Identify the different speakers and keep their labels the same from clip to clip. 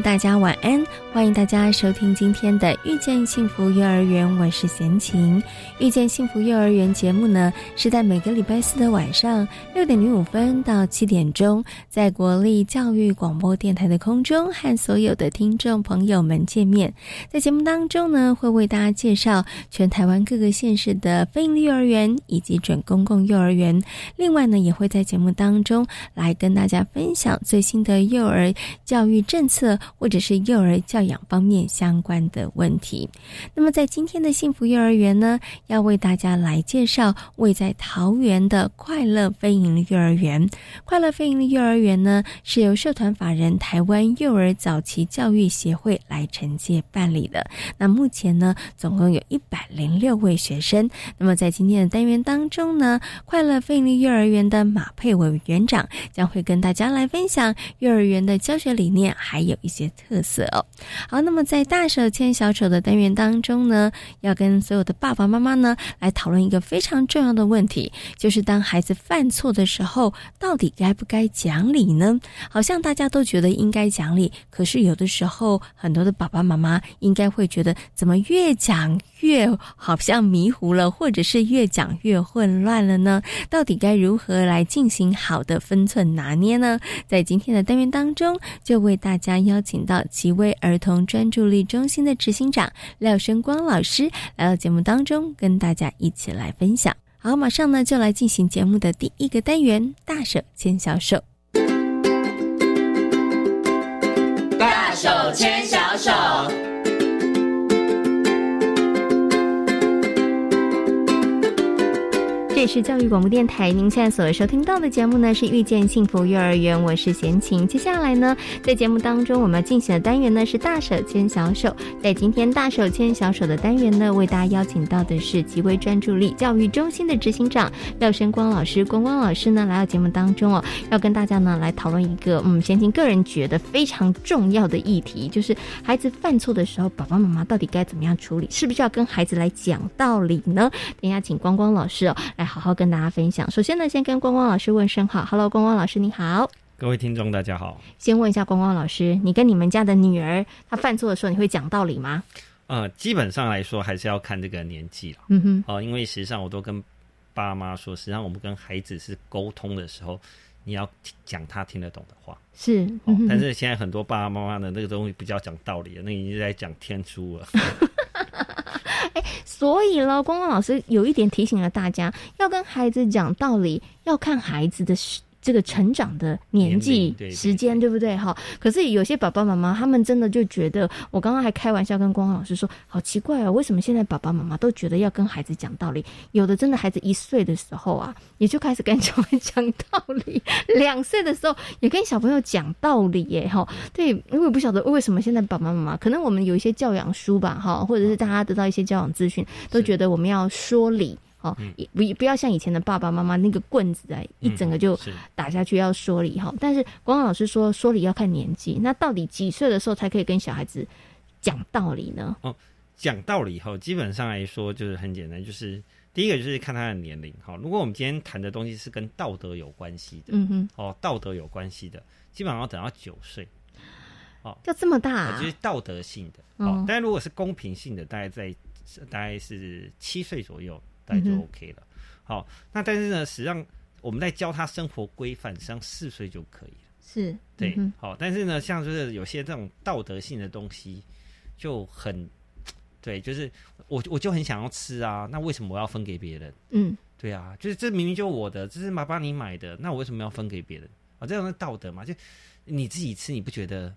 Speaker 1: 大家晚安，欢迎大家收听今天的《遇见幸福幼儿园》，我是贤琴。《遇见幸福幼儿园》节目呢，是在每个礼拜四的晚上六点零五分到七点钟，在国立教育广播电台的空中和所有的听众朋友们见面。在节目当中呢，会为大家介绍全台湾各个县市的非营利幼儿园以及准公共幼儿园。另外呢，也会在节目当中来跟大家分享最新的幼儿教育政策。或者是幼儿教养方面相关的问题。那么，在今天的幸福幼儿园呢，要为大家来介绍位在桃园的快乐飞营幼儿园。快乐飞营利幼儿园呢，是由社团法人台湾幼儿早期教育协会来承接办理的。那目前呢，总共有一百零六位学生。那么，在今天的单元当中呢，快乐飞营利幼儿园的马佩伟园长将会跟大家来分享幼儿园的教学理念，还有一。些特色哦，好，那么在大手牵小手的单元当中呢，要跟所有的爸爸妈妈呢来讨论一个非常重要的问题，就是当孩子犯错的时候，到底该不该讲理呢？好像大家都觉得应该讲理，可是有的时候很多的爸爸妈妈应该会觉得，怎么越讲越好像迷糊了，或者是越讲越混乱了呢？到底该如何来进行好的分寸拿捏呢？在今天的单元当中，就为大家邀。请到奇威儿童专注力中心的执行长廖生光老师来到节目当中，跟大家一起来分享。好，马上呢就来进行节目的第一个单元——大手牵小手。
Speaker 2: 大手牵
Speaker 1: 这是教育广播电台，您现在所收听到的节目呢是遇见幸福幼儿园，我是贤琴。接下来呢，在节目当中我们要进行的单元呢是大手牵小手。在今天大手牵小手的单元呢，为大家邀请到的是极为专注力教育中心的执行长廖生光老师。光光老师呢来到节目当中哦，要跟大家呢来讨论一个嗯，贤琴个人觉得非常重要的议题，就是孩子犯错的时候，爸爸妈妈到底该怎么样处理？是不是要跟孩子来讲道理呢？等一下请光光老师哦来。好好跟大家分享。首先呢，先跟光光老师问声好，Hello，光光老师你好，
Speaker 3: 各位听众大家好。
Speaker 1: 先问一下光光老师，你跟你们家的女儿她犯错的时候，你会讲道理吗？
Speaker 3: 呃，基本上来说还是要看这个年纪了。
Speaker 1: 嗯哼，
Speaker 3: 哦，因为实际上我都跟爸妈说，实际上我们跟孩子是沟通的时候，你要讲他听得懂的话。
Speaker 1: 是，
Speaker 3: 但是现在很多爸爸妈妈的那个东西比较讲道理那已经在讲天书了。
Speaker 1: 哎，所以呢，光光老师有一点提醒了大家，要跟孩子讲道理，要看孩子的。这个成长的年纪时间对不对哈？可是有些爸爸妈妈他们真的就觉得，我刚刚还开玩笑跟光老师说，好奇怪哦，为什么现在爸爸妈妈都觉得要跟孩子讲道理？有的真的孩子一岁的时候啊，也就开始跟小朋友讲道理；两岁的时候也跟小朋友讲道理耶哈。对，因为不晓得为什么现在爸爸妈妈，可能我们有一些教养书吧哈，或者是大家得到一些教养资讯，都觉得我们要说理。哦，不不要像以前的爸爸妈妈那个棍子啊，一整个就打下去要说理哈。但是光光老师说说理要看年纪，那到底几岁的时候才可以跟小孩子讲道理呢？
Speaker 3: 哦，讲道理后，基本上来说就是很简单，就是第一个就是看他的年龄哈。如果我们今天谈的东西是跟道德有关系的，
Speaker 1: 嗯哼，
Speaker 3: 哦，道德有关系的，基本上要等到九岁，
Speaker 1: 哦，要这么大，
Speaker 3: 就是道德性的哦。但如果是公平性的，大概在大概是七岁左右。就 OK 了。好，那但是呢，实际上我们在教他生活规范，实际上四岁就可以了。
Speaker 1: 是
Speaker 3: 对，好，但是呢，像就是有些这种道德性的东西就很 对，就是我我就很想要吃啊，那为什么我要分给别人？
Speaker 1: 嗯，
Speaker 3: 对啊，就是这明明就我的，这是妈妈你买的，那我为什么要分给别人？啊，这样的道德嘛，就你自己吃，你不觉得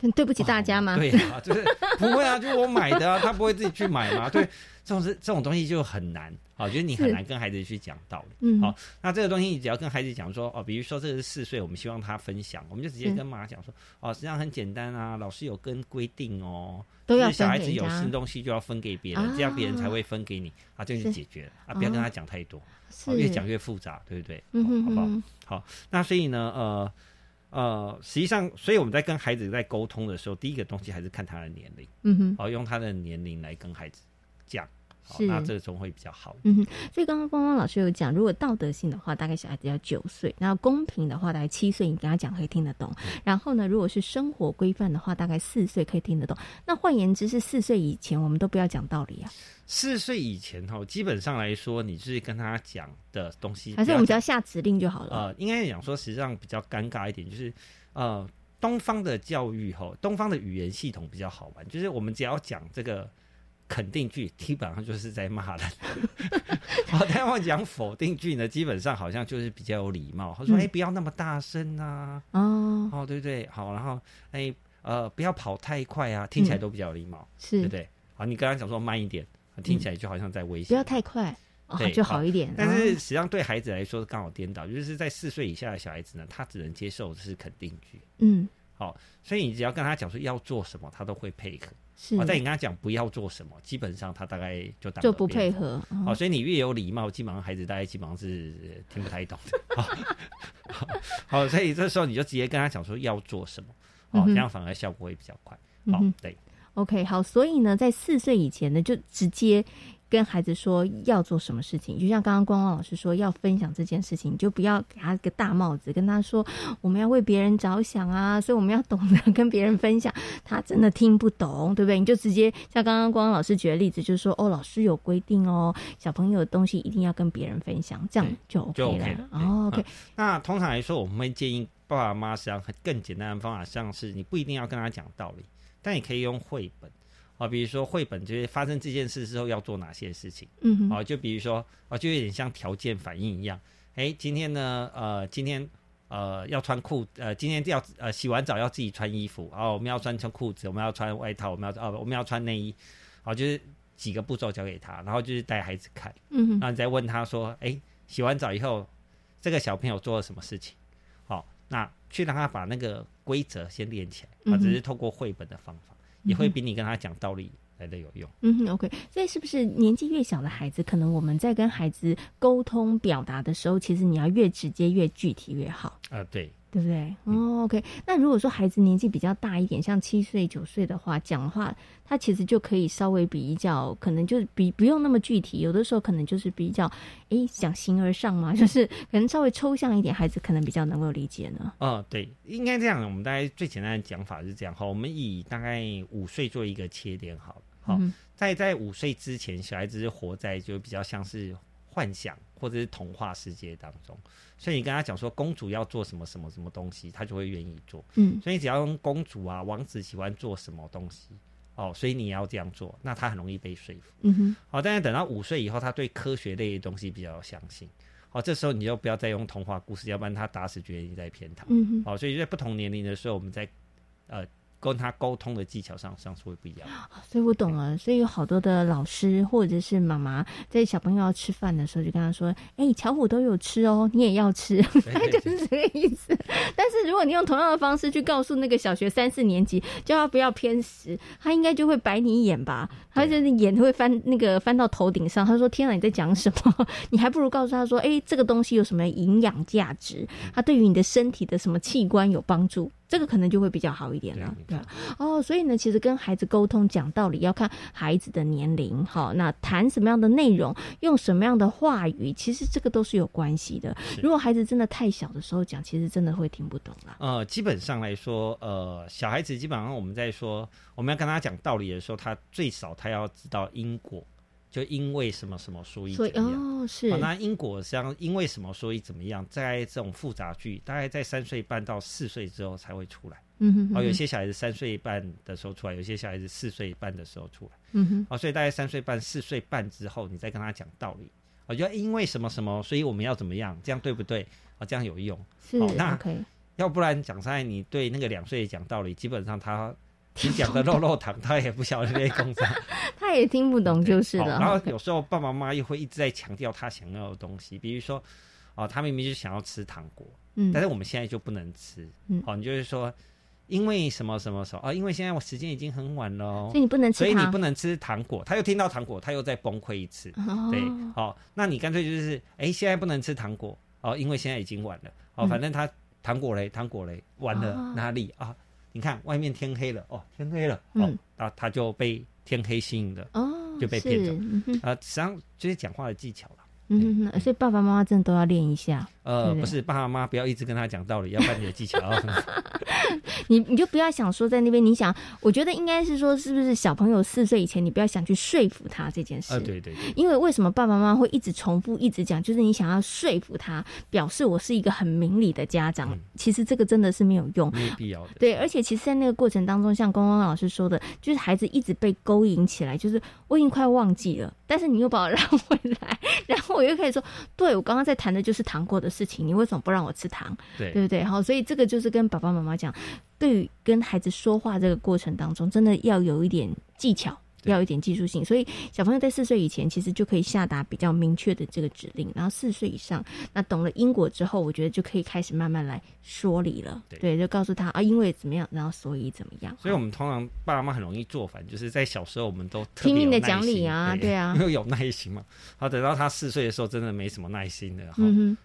Speaker 3: 很
Speaker 1: 对不起大家吗？
Speaker 3: 对啊，就是不会啊，就是我买的啊，他不会自己去买嘛？对，这种是这种东西就很难。好，就是你很难跟孩子去讲道理。嗯，好，那这个东西你只要跟孩子讲说，哦，比如说这个是四岁，我们希望他分享，我们就直接跟妈妈讲说，哦，实际上很简单啊，老师有跟规定哦，
Speaker 1: 都要
Speaker 3: 小孩子有新东西就要分给别人，这样别人才会分给你啊，这就解决了啊，不要跟他讲太多，越讲越复杂，对不对？嗯好不好？好，那所以呢，呃呃，实际上，所以我们在跟孩子在沟通的时候，第一个东西还是看他的年龄，嗯哼，好，用他的年龄来跟孩子讲。是，那这种会比较好。
Speaker 1: 嗯，所以刚刚光光老师有讲，如果道德性的话，大概小孩子要九岁；那公平的话，大概七岁，你跟他讲可以听得懂。然后呢，如果是生活规范的话，大概四岁可以听得懂。那换言之，是四岁以前，我们都不要讲道理啊。
Speaker 3: 四岁以前哈，基本上来说，你就是跟他讲的东西，
Speaker 1: 还是我们只要下指令就好了。
Speaker 3: 呃，应该讲说，实际上比较尴尬一点，就是呃，东方的教育哈，东方的语言系统比较好玩，就是我们只要讲这个。肯定句基本上就是在骂人，好，但我讲否定句呢，基本上好像就是比较有礼貌。他说：“哎，不要那么大声啊！”哦，哦，对不对？好，然后哎，呃，不要跑太快啊，听起来都比较有礼貌，是对不对？好，你刚刚讲说慢一点，听起来就好像在威胁。
Speaker 1: 不要太快，对，就好一点。
Speaker 3: 但是实际上对孩子来说刚好颠倒，就是在四岁以下的小孩子呢，他只能接受的是肯定句。嗯，好，所以你只要跟他讲说要做什么，他都会配合。是，但你跟他讲不要做什么，基本上他大概就
Speaker 1: 就不配合。
Speaker 3: 好，所以你越有礼貌，基本上孩子大概基本上是听不太懂的。好，所以这时候你就直接跟他讲说要做什么，哦，这样反而效果会比较快。好，对
Speaker 1: ，OK，好，所以呢，在四岁以前呢，就直接。跟孩子说要做什么事情，就像刚刚光光老师说要分享这件事情，你就不要给他个大帽子，跟他说我们要为别人着想啊，所以我们要懂得跟别人分享。他真的听不懂，对不对？你就直接像刚刚光光老师举的例子，就是说哦，老师有规定哦，小朋友的东西一定要跟别人分享，这样就 OK 了。哦，OK。
Speaker 3: 那通常来说，我们会建议爸爸妈妈实际上更简单的方法，像是你不一定要跟他讲道理，但你可以用绘本。啊，比如说绘本就是发生这件事之后要做哪些事情，嗯，啊，就比如说，啊，就有点像条件反应一样，哎，今天呢，呃，今天呃要穿裤，呃，今天要呃洗完澡要自己穿衣服，哦，我们要穿穿裤子，我们要穿外套，我们要哦，我们要穿内衣，好，就是几个步骤交给他，然后就是带孩子看，嗯，然后你再问他说，哎，洗完澡以后这个小朋友做了什么事情？好，那去让他把那个规则先练起来，啊，只是透过绘本的方法。也会比你跟他讲道理来的有用。
Speaker 1: 嗯哼，OK，所以是不是年纪越小的孩子，可能我们在跟孩子沟通表达的时候，其实你要越直接、越具体越好。
Speaker 3: 啊，对。
Speaker 1: 对不对？哦，OK。那如果说孩子年纪比较大一点，像七岁、九岁的话，讲话他其实就可以稍微比较，可能就是比不用那么具体。有的时候可能就是比较，诶，讲形而上嘛，就是可能稍微抽象一点，孩子可能比较能够理解呢。
Speaker 3: 哦，对，应该这样。我们大概最简单的讲法是这样哈，我们以大概五岁做一个切点，好，好，在在五岁之前，小孩子是活在就比较像是幻想或者是童话世界当中。所以你跟他讲说公主要做什么什么什么东西，他就会愿意做。嗯，所以只要用公主啊、王子喜欢做什么东西，哦，所以你要这样做，那他很容易被说服。嗯哼。好，但是等到五岁以后，他对科学类的东西比较相信。好，这时候你就不要再用童话故事，要不然他打死觉得你在骗他。嗯哼。好，所以在不同年龄的时候，我们在呃。跟他沟通的技巧上，上是会不一样。
Speaker 1: 所以我懂了。所以有好多的老师或者是妈妈，在小朋友要吃饭的时候，就跟他说：“哎，巧虎都有吃哦，你也要吃。”就是这个意思。但是如果你用同样的方式去告诉那个小学三四年级，叫他不要偏食，他应该就会白你一眼吧？他就是眼会翻那个翻到头顶上。他说：“天啊，你在讲什么？你还不如告诉他说：‘哎，这个东西有什么营养价值？它对于你的身体的什么器官有帮助？’”这个可能就会比较好一点了，对哦，所以呢，其实跟孩子沟通讲道理要看孩子的年龄，好，那谈什么样的内容，用什么样的话语，其实这个都是有关系的。如果孩子真的太小的时候讲，其实真的会听不懂了。
Speaker 3: 呃，基本上来说，呃，小孩子基本上我们在说我们要跟他讲道理的时候，他最少他要知道因果。就因为什么什么所以怎么样？
Speaker 1: 是
Speaker 3: 那因果实际上因为什么所以怎么样？在这种复杂句，大概在三岁半到四岁之后才会出来。嗯哼，哦，有些小孩子三岁半的时候出来，有些小孩子四岁半的时候出来。嗯哼，哦，所以大概三岁半、四岁半之后，你再跟他讲道理。我觉得因为什么什么，所以我们要怎么样？这样对不对？哦，这样有用。
Speaker 1: 是，那
Speaker 3: 要不然讲实在，你对那个两岁讲道理，基本上他你讲的肉肉糖，他也不晓得那些功夫，
Speaker 1: 他也听不懂就是的。
Speaker 3: 然后有时候爸爸妈妈又会一直在强调他想要的东西，比如说哦，他明明就想要吃糖果，嗯，但是我们现在就不能吃，嗯，哦，你就是说。因为什么什么什么啊？因为现在我时间已经很晚了，
Speaker 1: 所以你不能吃，
Speaker 3: 所以你不能吃糖果。他又听到糖果，他又再崩溃一次。对，好，那你干脆就是，哎，现在不能吃糖果哦，因为现在已经晚了。哦，反正他糖果嘞，糖果嘞，晚了哪里啊？你看外面天黑了，哦，天黑了，哦，那，他就被天黑吸引了，哦，就被骗走。啊，实际上就是讲话的技巧了。
Speaker 1: 嗯，所以爸爸妈妈真的都要练一下。
Speaker 3: 呃，不是，爸爸妈妈不要一直跟他讲道理，要看你的技巧。
Speaker 1: 你你就不要想说在那边，你想，我觉得应该是说，是不是小朋友四岁以前，你不要想去说服他这件事。
Speaker 3: 啊，对对。
Speaker 1: 因为为什么爸爸妈妈会一直重复、一直讲，就是你想要说服他，表示我是一个很明理的家长。其实这个真的是没有用，
Speaker 3: 没必要的。
Speaker 1: 对，而且其实，在那个过程当中，像光光老师说的，就是孩子一直被勾引起来，就是我已经快忘记了，但是你又把我 让回来，然后我又可以说，对我刚刚在谈的就是糖果的事情，你为什么不？让我吃糖，
Speaker 3: 对
Speaker 1: 对不对？好，所以这个就是跟爸爸妈妈讲，对于跟孩子说话这个过程当中，真的要有一点技巧。要一点技术性，所以小朋友在四岁以前，其实就可以下达比较明确的这个指令。然后四岁以上，那懂了因果之后，我觉得就可以开始慢慢来说理了。对，就告诉他啊，因为怎么样，然后所以怎么样。
Speaker 3: 所以我们通常爸爸妈妈很容易做反，就是在小时候我们都
Speaker 1: 拼命的讲理啊，对啊，
Speaker 3: 因 为有耐心嘛。好，等到他四岁的时候，真的没什么耐心的，哈，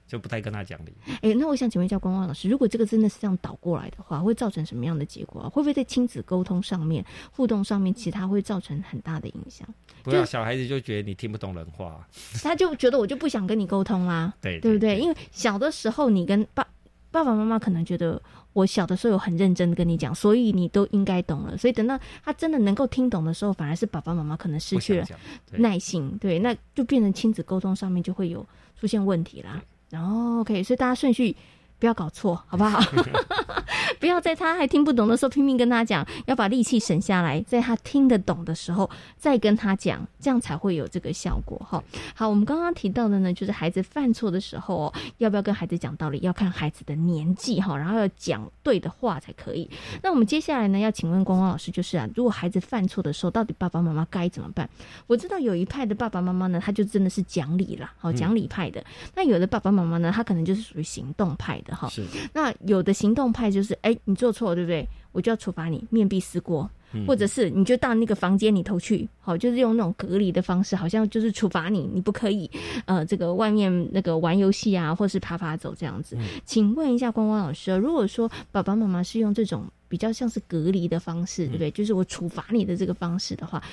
Speaker 3: 就不太跟他讲理。
Speaker 1: 哎，那我想请问一下光光老师，如果这个真的是这样倒过来的话，会造成什么样的结果啊？会不会在亲子沟通上面、互动上面，其他会造成很大的影响？
Speaker 3: 不要小孩子就觉得你听不懂人话，
Speaker 1: 他就觉得我就不想跟你沟通啦，
Speaker 3: 对
Speaker 1: 对不对？因为小的时候你跟爸爸爸妈妈可能觉得我小的时候有很认真跟你讲，所以你都应该懂了。所以等到他真的能够听懂的时候，反而是爸爸妈妈可能失去了耐心，对，那就变成亲子沟通上面就会有出现问题啦。然后 OK，所以大家顺序。不要搞错，好不好？不要在他还听不懂的时候拼命跟他讲，要把力气省下来，在他听得懂的时候再跟他讲，这样才会有这个效果。哈，好，我们刚刚提到的呢，就是孩子犯错的时候哦，要不要跟孩子讲道理，要看孩子的年纪哈，然后要讲对的话才可以。那我们接下来呢，要请问光光老师，就是啊，如果孩子犯错的时候，到底爸爸妈妈该怎么办？我知道有一派的爸爸妈妈呢，他就真的是讲理啦，好讲理派的。那有的爸爸妈妈呢，他可能就是属于行动派的。哈，
Speaker 3: 是。
Speaker 1: 那有的行动派就是，哎，你做错了，对不对？我就要处罚你，面壁思过，或者是你就到那个房间里头去，好，就是用那种隔离的方式，好像就是处罚你，你不可以，呃，这个外面那个玩游戏啊，或是爬爬走这样子。请问一下光光老师，如果说爸爸妈妈是用这种比较像是隔离的方式，对不对？就是我处罚你的这个方式的话，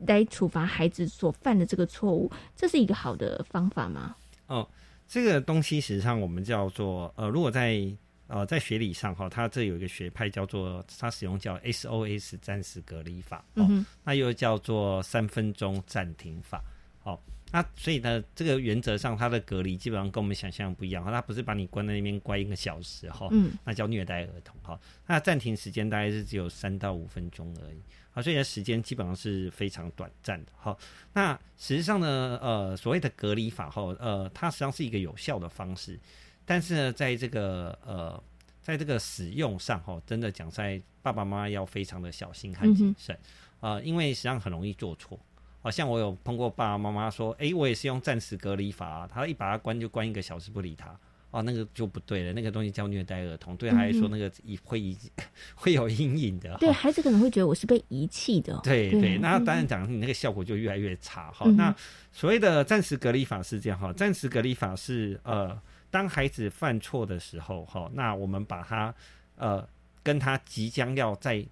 Speaker 1: 来处罚孩子所犯的这个错误，这是一个好的方法吗？
Speaker 3: 哦。这个东西实际上我们叫做呃，如果在呃在学理上哈，它这有一个学派叫做它使用叫 SOS 暂时隔离法，哦，那又叫做三分钟暂停法，好，那所以呢，这个原则上它的隔离基本上跟我们想象不一样，它不是把你关在那边关一个小时哈，嗯，那叫虐待儿童哈，那暂停时间大概是只有三到五分钟而已。啊，所以的时间基本上是非常短暂的。好，那实际上呢，呃，所谓的隔离法哈，呃，它实际上是一个有效的方式，但是呢，在这个呃，在这个使用上，哈，真的讲在爸爸妈妈要非常的小心和谨慎啊，因为实际上很容易做错。好像我有碰过爸爸妈妈说，哎，我也是用暂时隔离法，他一把他关就关一个小时不理他。哦，那个就不对了，那个东西叫虐待儿童，对孩子说那个遗会遗会有阴影的。
Speaker 1: 对孩子可能会觉得我是被遗弃的。
Speaker 3: 对对，那当然讲你那个效果就越来越差。哈，那所谓的暂时隔离法是这样哈，暂时隔离法是呃，当孩子犯错的时候哈，那我们把他呃跟他即将要在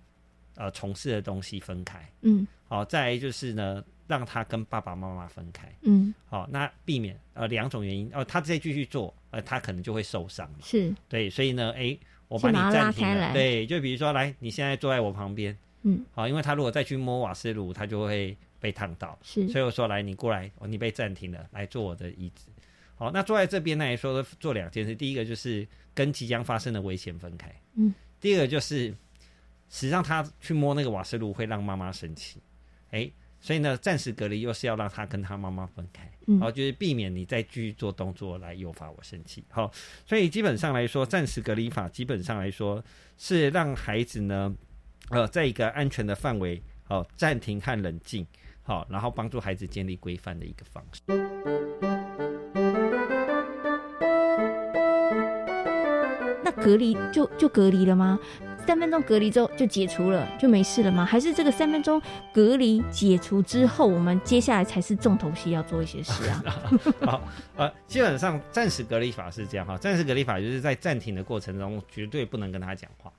Speaker 3: 呃从事的东西分开。嗯，好，再就是呢。让他跟爸爸妈妈分开，嗯，好，那避免呃两种原因，哦，他再继续做，呃，他可能就会受伤，
Speaker 1: 是。
Speaker 3: 对，所以呢，哎，我把你暂停了，对，就比如说，来，你现在坐在我旁边，嗯，好，因为他如果再去摸瓦斯炉，他就会被烫到，
Speaker 1: 是，
Speaker 3: 所以我说，来，你过来，哦，你被暂停了，来坐我的椅子，好，那坐在这边来说做两件事，第一个就是跟即将发生的危险分开，嗯，第二个就是实际上他去摸那个瓦斯炉会让妈妈生气，哎。所以呢，暂时隔离又是要让他跟他妈妈分开，然后，就是避免你再继续做动作来诱发我生气。好，所以基本上来说，暂时隔离法基本上来说是让孩子呢，呃，在一个安全的范围，好暂停和冷静，好，然后帮助孩子建立规范的一个方式。
Speaker 1: 隔离就就隔离了吗？三分钟隔离之后就解除了，就没事了吗？还是这个三分钟隔离解除之后，我们接下来才是重头戏要做一些事啊？
Speaker 3: 好，呃，基本上暂时隔离法是这样哈，暂时隔离法就是在暂停的过程中绝对不能跟他讲话。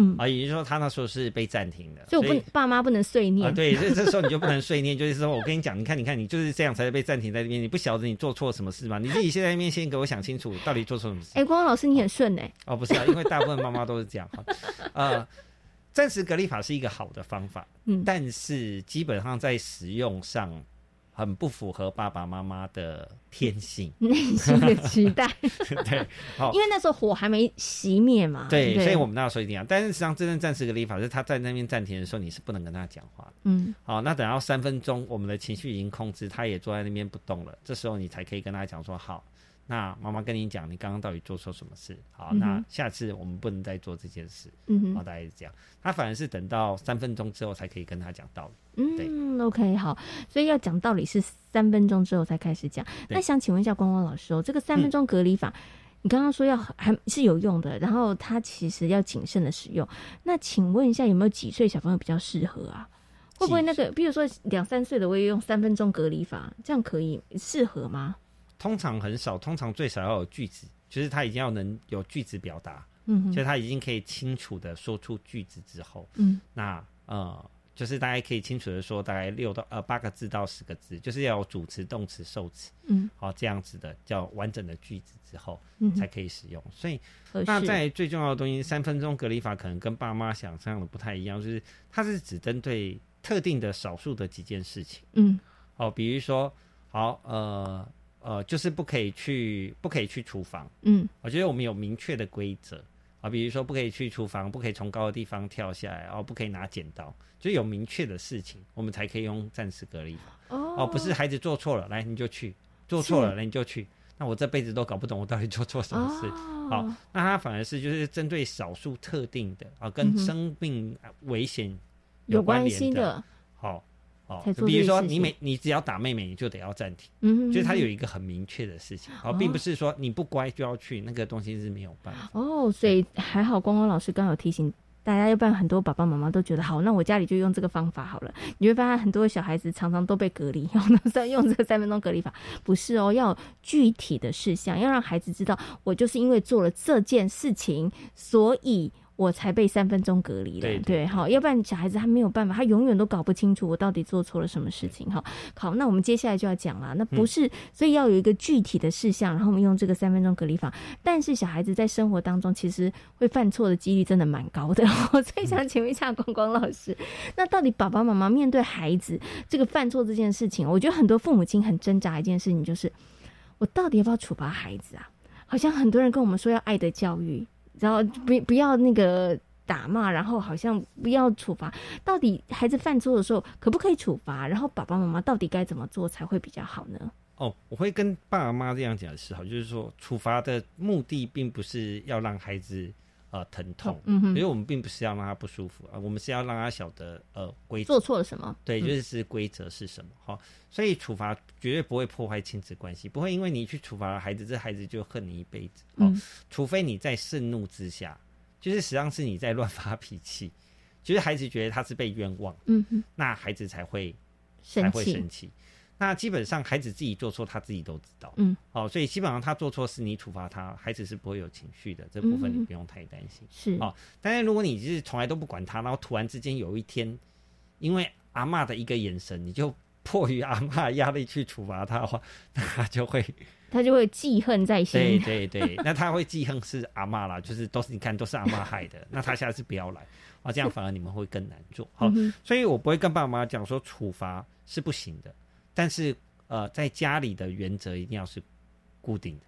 Speaker 3: 嗯啊，也就是说，他那时候是被暂停的，
Speaker 1: 所以我不爸妈不能碎念
Speaker 3: 啊。对，这这时候你就不能碎念，就是说我跟你讲，你看，你看，你就是这样才被暂停在这边，你不晓得你做错什么事吗？你自己现在面先给我想清楚，到底做错什么事？
Speaker 1: 哎，光光老师你很顺哎。
Speaker 3: 哦，不是啊，因为大部分妈妈都是这样哈。呃，暂时隔离法是一个好的方法，嗯，但是基本上在使用上。很不符合爸爸妈妈的天性、
Speaker 1: 内心的期待。
Speaker 3: 对，好，
Speaker 1: 因为那时候火还没熄灭嘛。
Speaker 3: 对，所以我们那时候一定要。但是实际上，真正暂时的立法是他在那边暂停的时候，你是不能跟他讲话。嗯，好，那等到三分钟，我们的情绪已经控制，他也坐在那边不动了，这时候你才可以跟他讲说好。那妈妈跟你讲，你刚刚到底做错什么事？好，那下次我们不能再做这件事。嗯好，大概是这样。他反而是等到三分钟之后才可以跟他讲道理。
Speaker 1: 嗯，OK，好。所以要讲道理是三分钟之后才开始讲。那想请问一下光光老师哦，这个三分钟隔离法，你刚刚说要还是有用的，然后他其实要谨慎的使用。那请问一下，有没有几岁小朋友比较适合啊？会不会那个，比如说两三岁的，我也用三分钟隔离法，这样可以适合吗？
Speaker 3: 通常很少，通常最少要有句子，就是他已经要能有句子表达，嗯，就是他已经可以清楚的说出句子之后，嗯，那呃，就是大家可以清楚的说大概六到呃八个字到十个字，就是要有主词、动词、受词，嗯，好这样子的叫完整的句子之后，嗯，才可以使用。所以那在最重要的东西，三分钟隔离法可能跟爸妈想象的不太一样，就是它是只针对特定的少数的几件事情，嗯，哦，比如说好呃。呃，就是不可以去，不可以去厨房。嗯，我觉得我们有明确的规则啊，比如说不可以去厨房，不可以从高的地方跳下来，哦，不可以拿剪刀，就有明确的事情，我们才可以用暂时隔离法。哦，不是孩子做错了，来你就去；做错了，来你就去。那我这辈子都搞不懂我到底做错什么事。好，那他反而是就是针对少数特定的啊，跟生命危险有关联的。好。哦，比如说你每你只要打妹妹，你就得要暂停。嗯，就是他有一个很明确的事情，哦，并不是说你不乖就要去，那个东西是没有办法。
Speaker 1: 哦，所以还好，光光老师刚有提醒大家，要不然很多爸爸妈妈都觉得好，那我家里就用这个方法好了。你会发现很多小孩子常常都被隔离，用在用这个三分钟隔离法，不是哦，要具体的事项，要让孩子知道，我就是因为做了这件事情，所以。我才被三分钟隔离了，对，好，要不然小孩子他没有办法，他永远都搞不清楚我到底做错了什么事情，哈，好，那我们接下来就要讲了，那不是，所以要有一个具体的事项，然后我们用这个三分钟隔离法，但是小孩子在生活当中其实会犯错的几率真的蛮高的，我最想请问一下光光老师，那到底爸爸妈妈面对孩子这个犯错这件事情，我觉得很多父母亲很挣扎一件事情就是，我到底要不要处罚孩子啊？好像很多人跟我们说要爱的教育。然后不不要那个打骂，然后好像不要处罚。到底孩子犯错的时候可不可以处罚？然后爸爸妈妈到底该怎么做才会比较好呢？
Speaker 3: 哦，我会跟爸妈妈这样讲的是好，就是说处罚的目的并不是要让孩子呃疼痛，嗯哼，因为我们并不是要让他不舒服啊，我们是要让他晓得呃规
Speaker 1: 做错了什么，
Speaker 3: 对，就是规则是什么哈。所以处罚绝对不会破坏亲子关系，不会因为你去处罚了孩子，这孩子就恨你一辈子。嗯，除非你在盛怒之下，就是实际上是你在乱发脾气，就是孩子觉得他是被冤枉，嗯哼，那孩子才会才会生气。那基本上孩子自己做错，他自己都知道，嗯，好，所以基本上他做错事，你处罚他，孩子是不会有情绪的，这部分你不用太担心。
Speaker 1: 是
Speaker 3: 哦，但是如果你是从来都不管他，然后突然之间有一天，因为阿妈的一个眼神，你就。迫于阿妈压力去处罚他的话，那他就会，
Speaker 1: 他就会记恨在心。
Speaker 3: 对对对，那他会记恨是阿妈啦，就是都是你看都是阿妈害的，那他下次不要来啊，这样反而你们会更难做。好，所以我不会跟爸妈讲说处罚是不行的，但是呃，在家里的原则一定要是固定的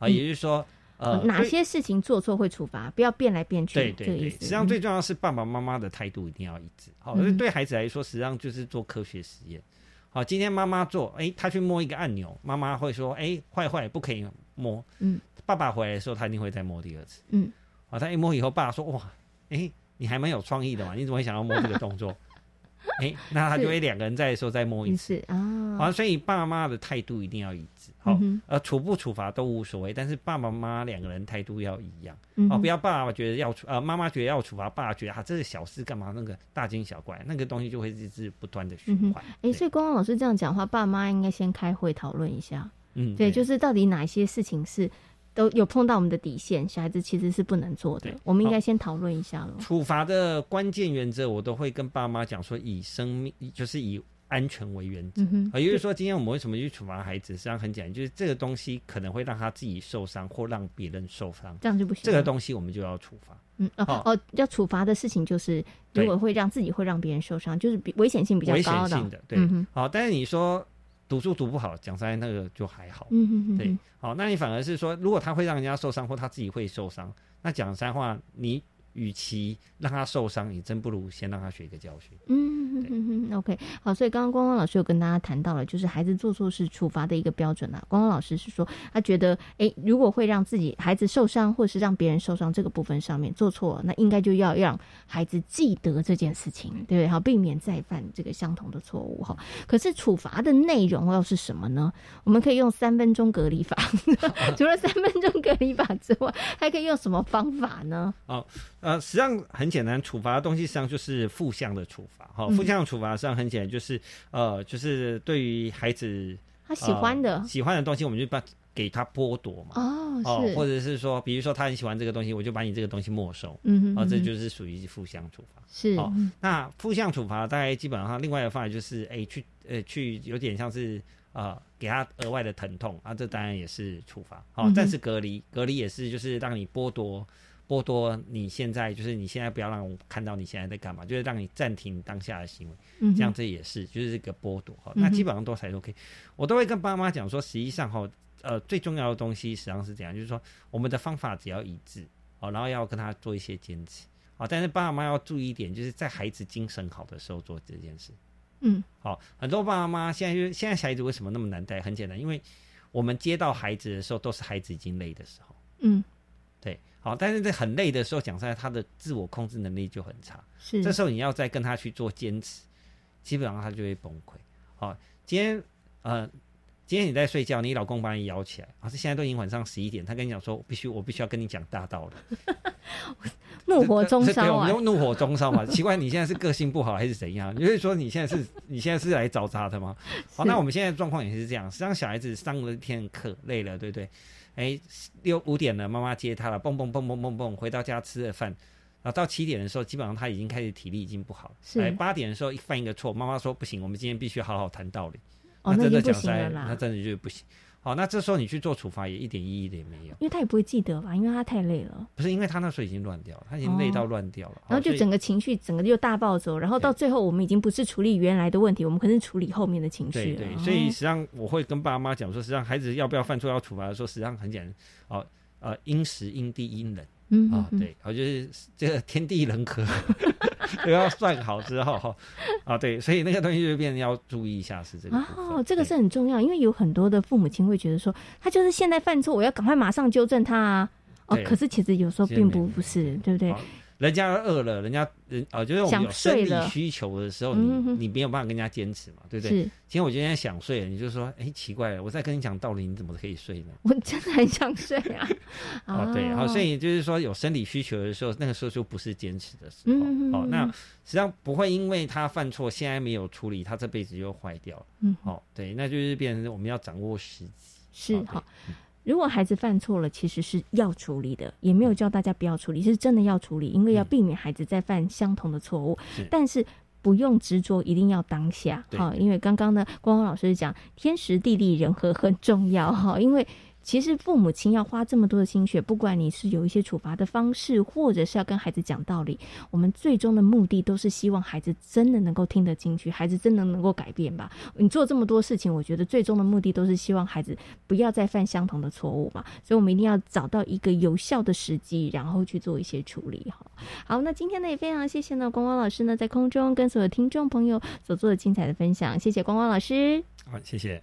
Speaker 3: 啊，也就是说，呃，
Speaker 1: 哪些事情做错会处罚，不要变来变去。
Speaker 3: 对对对，实际上最重要是爸爸妈妈的态度一定要一致。好，对孩子来说，实际上就是做科学实验。好，今天妈妈做，哎，他去摸一个按钮，妈妈会说，哎，坏坏，不可以摸。嗯，爸爸回来的时候，他一定会再摸第二次。嗯，好，他一摸以后，爸爸说，哇，哎，你还蛮有创意的嘛，你怎么会想要摸这个动作？哎，那他就会两个人在的时候再摸一次啊。好，所以爸妈的态度一定要一致。好，呃，处不处罚都无所谓，但是爸爸妈妈两个人态度要一样。哦，不要爸爸觉得要处，呃，妈妈觉得要处罚，爸爸觉得啊，这是小事，干嘛那个大惊小怪，那个东西就会一直不断的循环。
Speaker 1: 哎，所以光光老师这样讲话，爸妈应该先开会讨论一下。嗯，对，就是到底哪一些事情是。都有碰到我们的底线，小孩子其实是不能做的。我们应该先讨论一下了。
Speaker 3: 处罚的关键原则，我都会跟爸妈讲说，以生命就是以安全为原则。啊，也就是说，今天我们为什么去处罚孩子？实际上很简单，就是这个东西可能会让他自己受伤，或让别人受伤，
Speaker 1: 这样就不行。
Speaker 3: 这个东西我们就要处罚。
Speaker 1: 嗯哦哦，要处罚的事情就是，如果会让自己会让别人受伤，就是比危险性比较高
Speaker 3: 的。对，好，但是你说。读书读不好，讲在那个就还好。嗯嗯嗯，对，好，那你反而是说，如果他会让人家受伤，或他自己会受伤，那讲三话你。与其让他受伤，你真不如先让他学一个教训。
Speaker 1: 嗯嗯 o k 好，所以刚刚光光老师有跟大家谈到了，就是孩子做错事处罚的一个标准啊。光光老师是说，他觉得，哎，如果会让自己孩子受伤，或是让别人受伤这个部分上面做错了，那应该就要让孩子记得这件事情，对不对？好，避免再犯这个相同的错误哈。可是处罚的内容又是什么呢？我们可以用三分钟隔离法，除了三分钟隔离法之外，还可以用什么方法呢？
Speaker 3: 哦。呃，实际上很简单，处罚的东西实际上就是负向的处罚。哈，向的处罚实际上很简单，就是呃，就是对于孩子
Speaker 1: 他喜欢的
Speaker 3: 喜欢的东西，我们就把给他剥夺嘛。哦，是，或者是说，比如说他很喜欢这个东西，我就把你这个东西没收。嗯哼，啊，这就是属于负向处罚。
Speaker 1: 是，
Speaker 3: 哦，那负向处罚大概基本上另外一个方法就是，哎，去呃去有点像是啊，给他额外的疼痛啊，这当然也是处罚。好，暂时隔离，隔离也是就是让你剥夺。剥夺你现在就是你现在不要让我看到你现在在干嘛，就是让你暂停当下的行为，嗯这样这也是就是这个剥夺哈。那基本上都才都可以，我都会跟爸妈讲说，实际上哈，呃，最重要的东西实际上是这样，就是说我们的方法只要一致哦，然后要跟他做一些坚持啊。但是爸爸妈妈要注意一点，就是在孩子精神好的时候做这件事。嗯，好，很多爸爸妈妈现在就现在小孩子为什么那么难带？很简单，因为我们接到孩子的时候都是孩子已经累的时候。嗯。好，但是在很累的时候，讲出来他的自我控制能力就很差。是，这时候你要再跟他去做坚持，基本上他就会崩溃。好，今天呃，今天你在睡觉，你老公把你摇起来，啊，是现在都已经晚上十一点，他跟你讲说，必须我必须要跟你讲大道理，
Speaker 1: 怒火中烧啊！
Speaker 3: 用怒火中烧嘛？奇怪，你现在是个性不好还是怎样？你是说你现在是你现在是来找茬的吗？好，那我们现在状况也是这样，实际上小孩子上了一天课累了，对不对？哎，六五点了，妈妈接他了，蹦蹦蹦蹦蹦蹦，回到家吃了饭，然后到七点的时候，基本上他已经开始体力已经不好了。是，八点的时候一犯一个错，妈妈说不行，我们今天必须好好谈道理。
Speaker 1: 哦，那
Speaker 3: 真的
Speaker 1: 不行了
Speaker 3: 那真的就是不行。好，那这时候你去做处罚也一点意义也没有，
Speaker 1: 因为他也不会记得吧，因为他太累了。
Speaker 3: 不是，因为他那时候已经乱掉了，他已经累到乱掉了，
Speaker 1: 然后就整个情绪整个就大暴走，然后到最后我们已经不是处理原来的问题，我们可能处理后面的情绪。
Speaker 3: 对对，所以实际上我会跟爸妈讲说，实际上孩子要不要犯错要处罚的时候，实际上很简单，哦呃，因时因地因人。嗯啊，对，我就是这个天地人和 都要算好之后哈啊，对，所以那个东西就变成要注意一下是这个
Speaker 1: 哦，这个是很重要，因为有很多的父母亲会觉得说，他就是现在犯错，我要赶快马上纠正他啊，哦，可是其实有时候并不不是，对不对？
Speaker 3: 人家饿了，人家人呃，就是我们有生理需求的时候，你你没有办法跟人家坚持嘛，对不对？今天我今天想睡了，你就说，哎，奇怪了，我在跟你讲道理，你怎么可以睡呢？
Speaker 1: 我真的很想睡啊！
Speaker 3: 哦，对，好，所以就是说有生理需求的时候，那个时候就不是坚持的时候。哦，那实际上不会因为他犯错，现在没有处理，他这辈子就坏掉了。嗯，哦，对，那就是变成我们要掌握时机。
Speaker 1: 是好。如果孩子犯错了，其实是要处理的，也没有叫大家不要处理，是真的要处理，因为要避免孩子再犯相同的错误。但是不用执着，一定要当下哈，因为刚刚呢，光光老师讲天时地利人和很重要哈，因为。其实父母亲要花这么多的心血，不管你是有一些处罚的方式，或者是要跟孩子讲道理，我们最终的目的都是希望孩子真的能够听得进去，孩子真的能够改变吧。你做这么多事情，我觉得最终的目的都是希望孩子不要再犯相同的错误嘛。所以，我们一定要找到一个有效的时机，然后去做一些处理。哈，好，那今天呢也非常谢谢呢光光老师呢在空中跟所有听众朋友所做的精彩的分享，谢谢光光老师。
Speaker 3: 好，谢谢。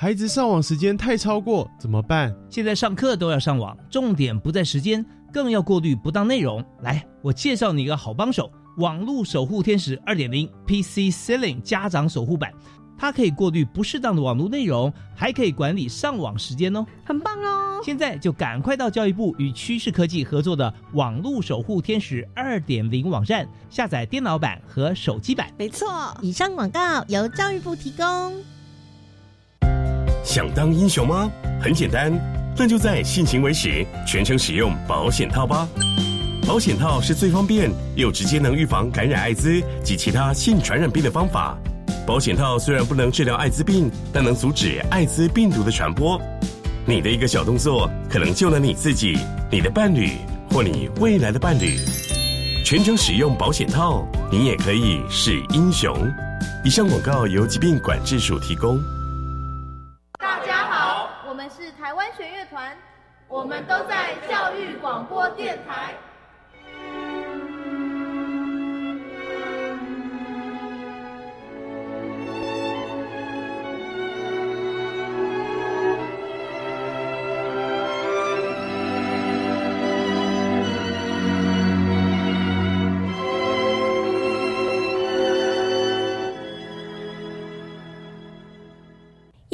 Speaker 4: 孩子上网时间太超过怎么办？
Speaker 5: 现在上课都要上网，重点不在时间，更要过滤不当内容。来，我介绍你一个好帮手——网络守护天使二点零 PC Ceiling 家长守护版，它可以过滤不适当的网络内容，还可以管理上网时间哦，
Speaker 6: 很棒哦！
Speaker 5: 现在就赶快到教育部与趋势科技合作的网络守护天使二点零网站下载电脑版和手机版。
Speaker 6: 没错，以上广告由教育部提供。
Speaker 7: 想当英雄吗？很简单，那就在性行为时全程使用保险套吧。保险套是最方便又直接能预防感染艾滋及其他性传染病的方法。保险套虽然不能治疗艾滋病，但能阻止艾滋病毒的传播。你的一个小动作，可能救了你自己、你的伴侣或你未来的伴侣。全程使用保险套，你也可以是英雄。以上广告由疾病管制署提供。
Speaker 8: 台湾弦乐团我们都在教育广播电台。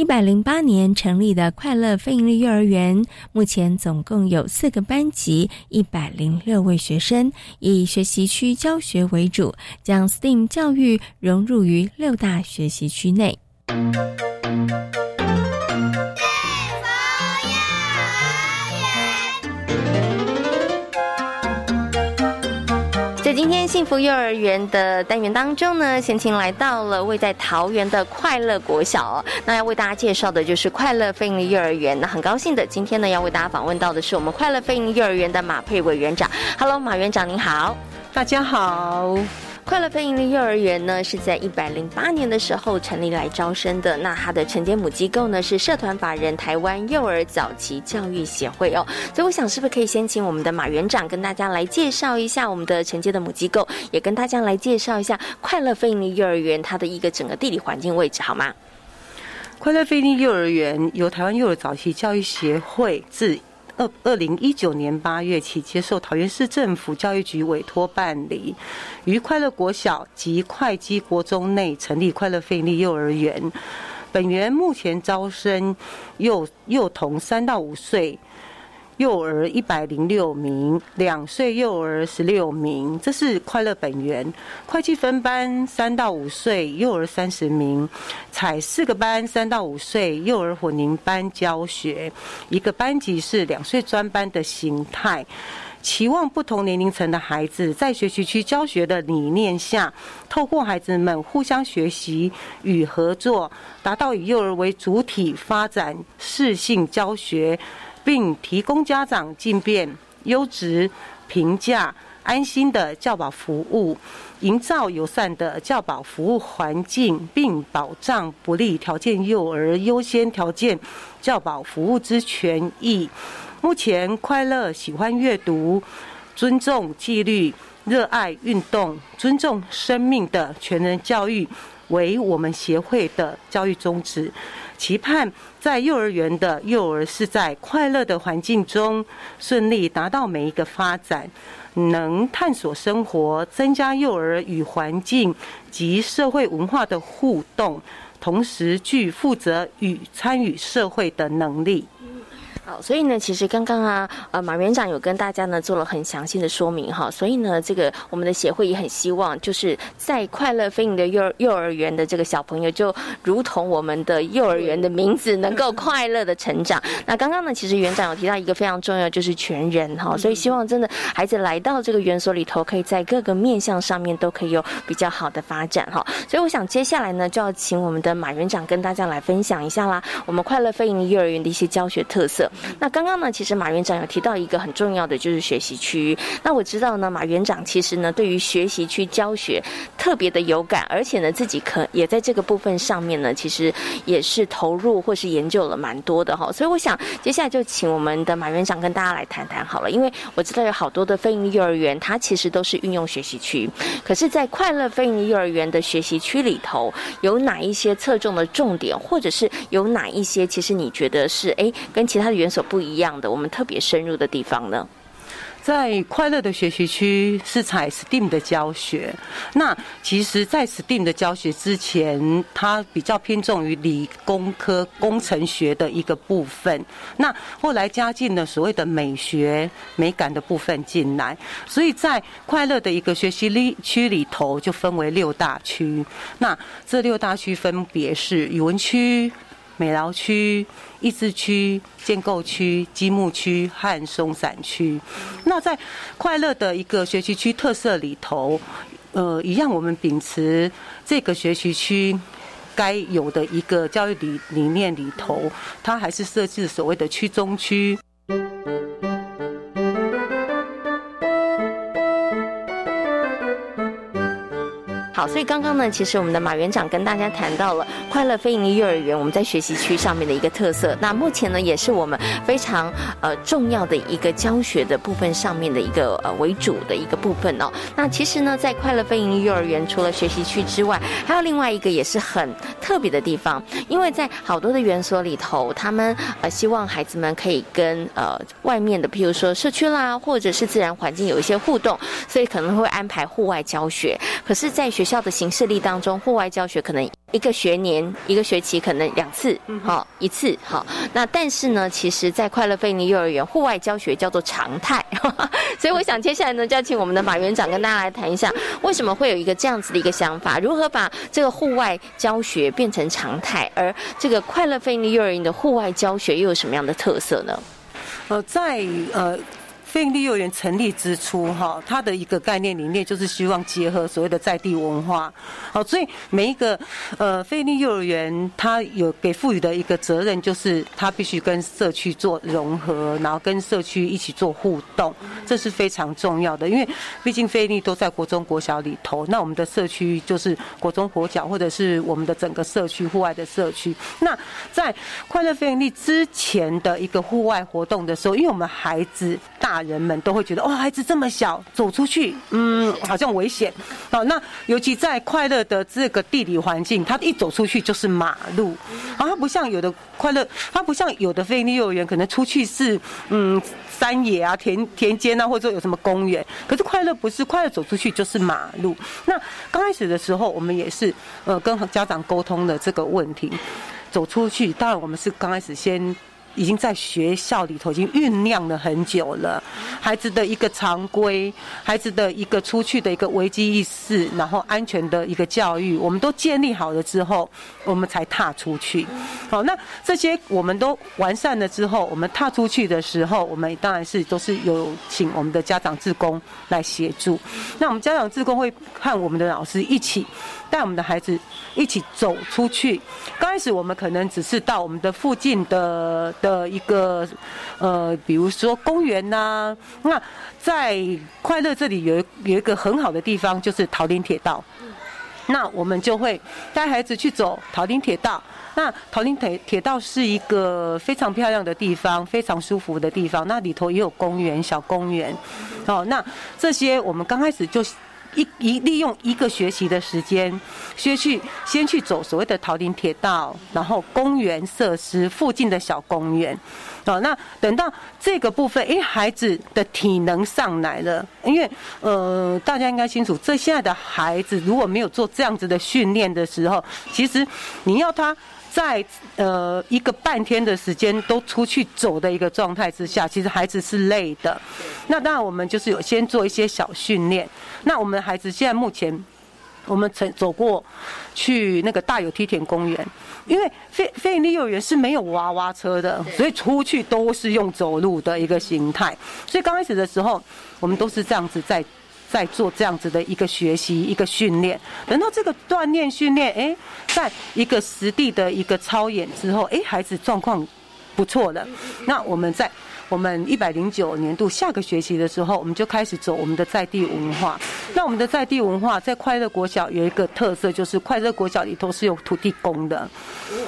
Speaker 1: 一百零八年成立的快乐非营利幼儿园，目前总共有四个班级，一百零六位学生，以学习区教学为主，将 STEAM 教育融入于六大学习区内。今天幸福幼儿园的单元当中呢，贤琴来到了位在桃园的快乐国小。那要为大家介绍的就是快乐飞鹰幼儿园。那很高兴的，今天呢要为大家访问到的是我们快乐飞鹰幼儿园的马佩伟园长。Hello，马园长您好，
Speaker 9: 大家好。
Speaker 1: 快乐非盈利幼儿园呢，是在一百零八年的时候成立来招生的。那它的承接母机构呢，是社团法人台湾幼儿早期教育协会哦。所以我想，是不是可以先请我们的马园长跟大家来介绍一下我们的承接的母机构，也跟大家来介绍一下快乐非盈利幼儿园它的一个整个地理环境位置，好吗？
Speaker 9: 快乐飞利幼儿园由台湾幼儿早期教育协会自。二二零一九年八月起，接受桃园市政府教育局委托办理，于快乐国小及会稽国中内成立快乐费力幼儿园。本园目前招生幼幼童三到五岁。幼儿一百零六名，两岁幼儿十六名，这是快乐本源。会计分班三到五岁幼儿三十名，采四个班三到五岁幼儿混龄班教学，一个班级是两岁专班的形态，期望不同年龄层的孩子在学习区教学的理念下，透过孩子们互相学习与合作，达到以幼儿为主体发展适性教学。并提供家长进便、优质、平价、安心的教保服务，营造友善的教保服务环境，并保障不利条件幼儿优先条件教保服务之权益。目前，快乐、喜欢阅读、尊重纪律、热爱运动、尊重生命的全人教育，为我们协会的教育宗旨。期盼在幼儿园的幼儿是在快乐的环境中顺利达到每一个发展，能探索生活，增加幼儿与环境及社会文化的互动，同时具负责与参与社会的能力。
Speaker 2: 好，所以呢，其实刚刚啊，呃，马园长有跟大家呢做了很详细的说明哈，所以呢，这个我们的协会也很希望，就是在快乐飞行的幼儿幼儿园的这个小朋友，就如同我们的幼儿园的名字，能够快乐的成长。那刚刚呢，其实园长有提到一个非常重要，就是全人哈，所以希望真的孩子来到这个园所里头，可以在各个面向上面都可以有比较好的发展哈。所以我想接下来呢，就要请我们的马园长跟大家来分享一下啦，我们快乐飞行幼儿园的一些教学特色。那刚刚呢，其实马园长有提到一个很重要的，就是学习区。那我知道呢，马园长其实呢，对于学习区教学特别的有感，而且呢，自己可也在这个部分上面呢，其实也是投入或是研究了蛮多的哈。所以我想接下来就请我们的马园长跟大家来谈谈好了，因为我知道有好多的飞行幼儿园，它其实都是运用学习区，可是，在快乐飞行幼儿园的学习区里头，有哪一些侧重的重点，或者是有哪一些其实你觉得是哎，跟其他的园所不一样的，我们特别深入的地方呢？
Speaker 9: 在快乐的学习区是采 STEAM 的教学。那其实，在 STEAM 的教学之前，它比较偏重于理工科工程学的一个部分。那后来加进了所谓的美学美感的部分进来，所以在快乐的一个学习里区里头，就分为六大区。那这六大区分别是语文区。美劳区、益智区、建构区、积木区和松散区。那在快乐的一个学习区特色里头，呃，一样我们秉持这个学习区该有的一个教育理理念里头，它还是设置所谓的区中区。
Speaker 2: 好，所以刚刚呢，其实我们的马园长跟大家谈到了快乐飞行幼儿园，我们在学习区上面的一个特色。那目前呢，也是我们非常呃重要的一个教学的部分上面的一个呃为主的一个部分哦。那其实呢，在快乐飞行幼儿园，除了学习区之外，还有另外一个也是很特别的地方，因为在好多的园所里头，他们呃希望孩子们可以跟呃外面的，譬如说社区啦，或者是自然环境有一些互动，所以可能会安排户外教学。可是，在学校的形式力当中，户外教学可能一个学年、一个学期可能两次，好一次，好。那但是呢，其实，在快乐菲尼幼儿园，户外教学叫做常态。所以，我想接下来呢，就要请我们的马园长跟大家来谈一下，为什么会有一个这样子的一个想法，如何把这个户外教学变成常态，而这个快乐菲尼幼儿园的户外教学又有什么样的特色呢？
Speaker 9: 呃，在呃。飞利幼儿园成立之初，哈，它的一个概念理念就是希望结合所谓的在地文化，好，所以每一个呃飞利幼儿园，它有给赋予的一个责任，就是它必须跟社区做融合，然后跟社区一起做互动，这是非常重要的。因为毕竟飞利都在国中国小里头，那我们的社区就是国中国小，或者是我们的整个社区户外的社区。那在快乐飞利之前的一个户外活动的时候，因为我们孩子大。人们都会觉得，哦，孩子这么小，走出去，嗯，好像危险。哦，那尤其在快乐的这个地理环境，他一走出去就是马路。啊，他不像有的快乐，他不像有的非利幼儿园，可能出去是嗯山野啊、田田间啊，或者有什么公园。可是快乐不是，快乐走出去就是马路。那刚开始的时候，我们也是呃跟家长沟通的这个问题，走出去。当然，我们是刚开始先。已经在学校里头已经酝酿了很久了，孩子的一个常规，孩子的一个出去的一个危机意识，然后安全的一个教育，我们都建立好了之后，我们才踏出去。好，那这些我们都完善了之后，我们踏出去的时候，我们当然是都是有请我们的家长志工来协助。那我们家长志工会和我们的老师一起。带我们的孩子一起走出去。刚开始我们可能只是到我们的附近的的一个呃，比如说公园呐。那在快乐这里有有一个很好的地方，就是桃林铁道。那我们就会带孩子去走桃林铁道。那桃林铁铁道是一个非常漂亮的地方，非常舒服的地方。那里头也有公园，小公园。哦，那这些我们刚开始就。一一利用一个学期的时间，先去先去走所谓的桃林铁道，然后公园设施附近的小公园。哦，那等到这个部分，哎，孩子的体能上来了，因为呃，大家应该清楚，这现在的孩子如果没有做这样子的训练的时候，其实你要他在呃一个半天的时间都出去走的一个状态之下，其实孩子是累的。那当然，我们就是有先做一些小训练。那我们孩子现在目前，我们曾走过去那个大有梯田公园。因为非非营利幼儿园是没有娃娃车的，所以出去都是用走路的一个形态。所以刚开始的时候，我们都是这样子在在做这样子的一个学习、一个训练。等到这个锻炼训练，哎，在一个实地的一个操演之后，哎，孩子状况不错了。那我们在。我们一百零九年度下个学期的时候，我们就开始走我们的在地文化。那我们的在地文化在快乐国小有一个特色，就是快乐国小里头是有土地公的。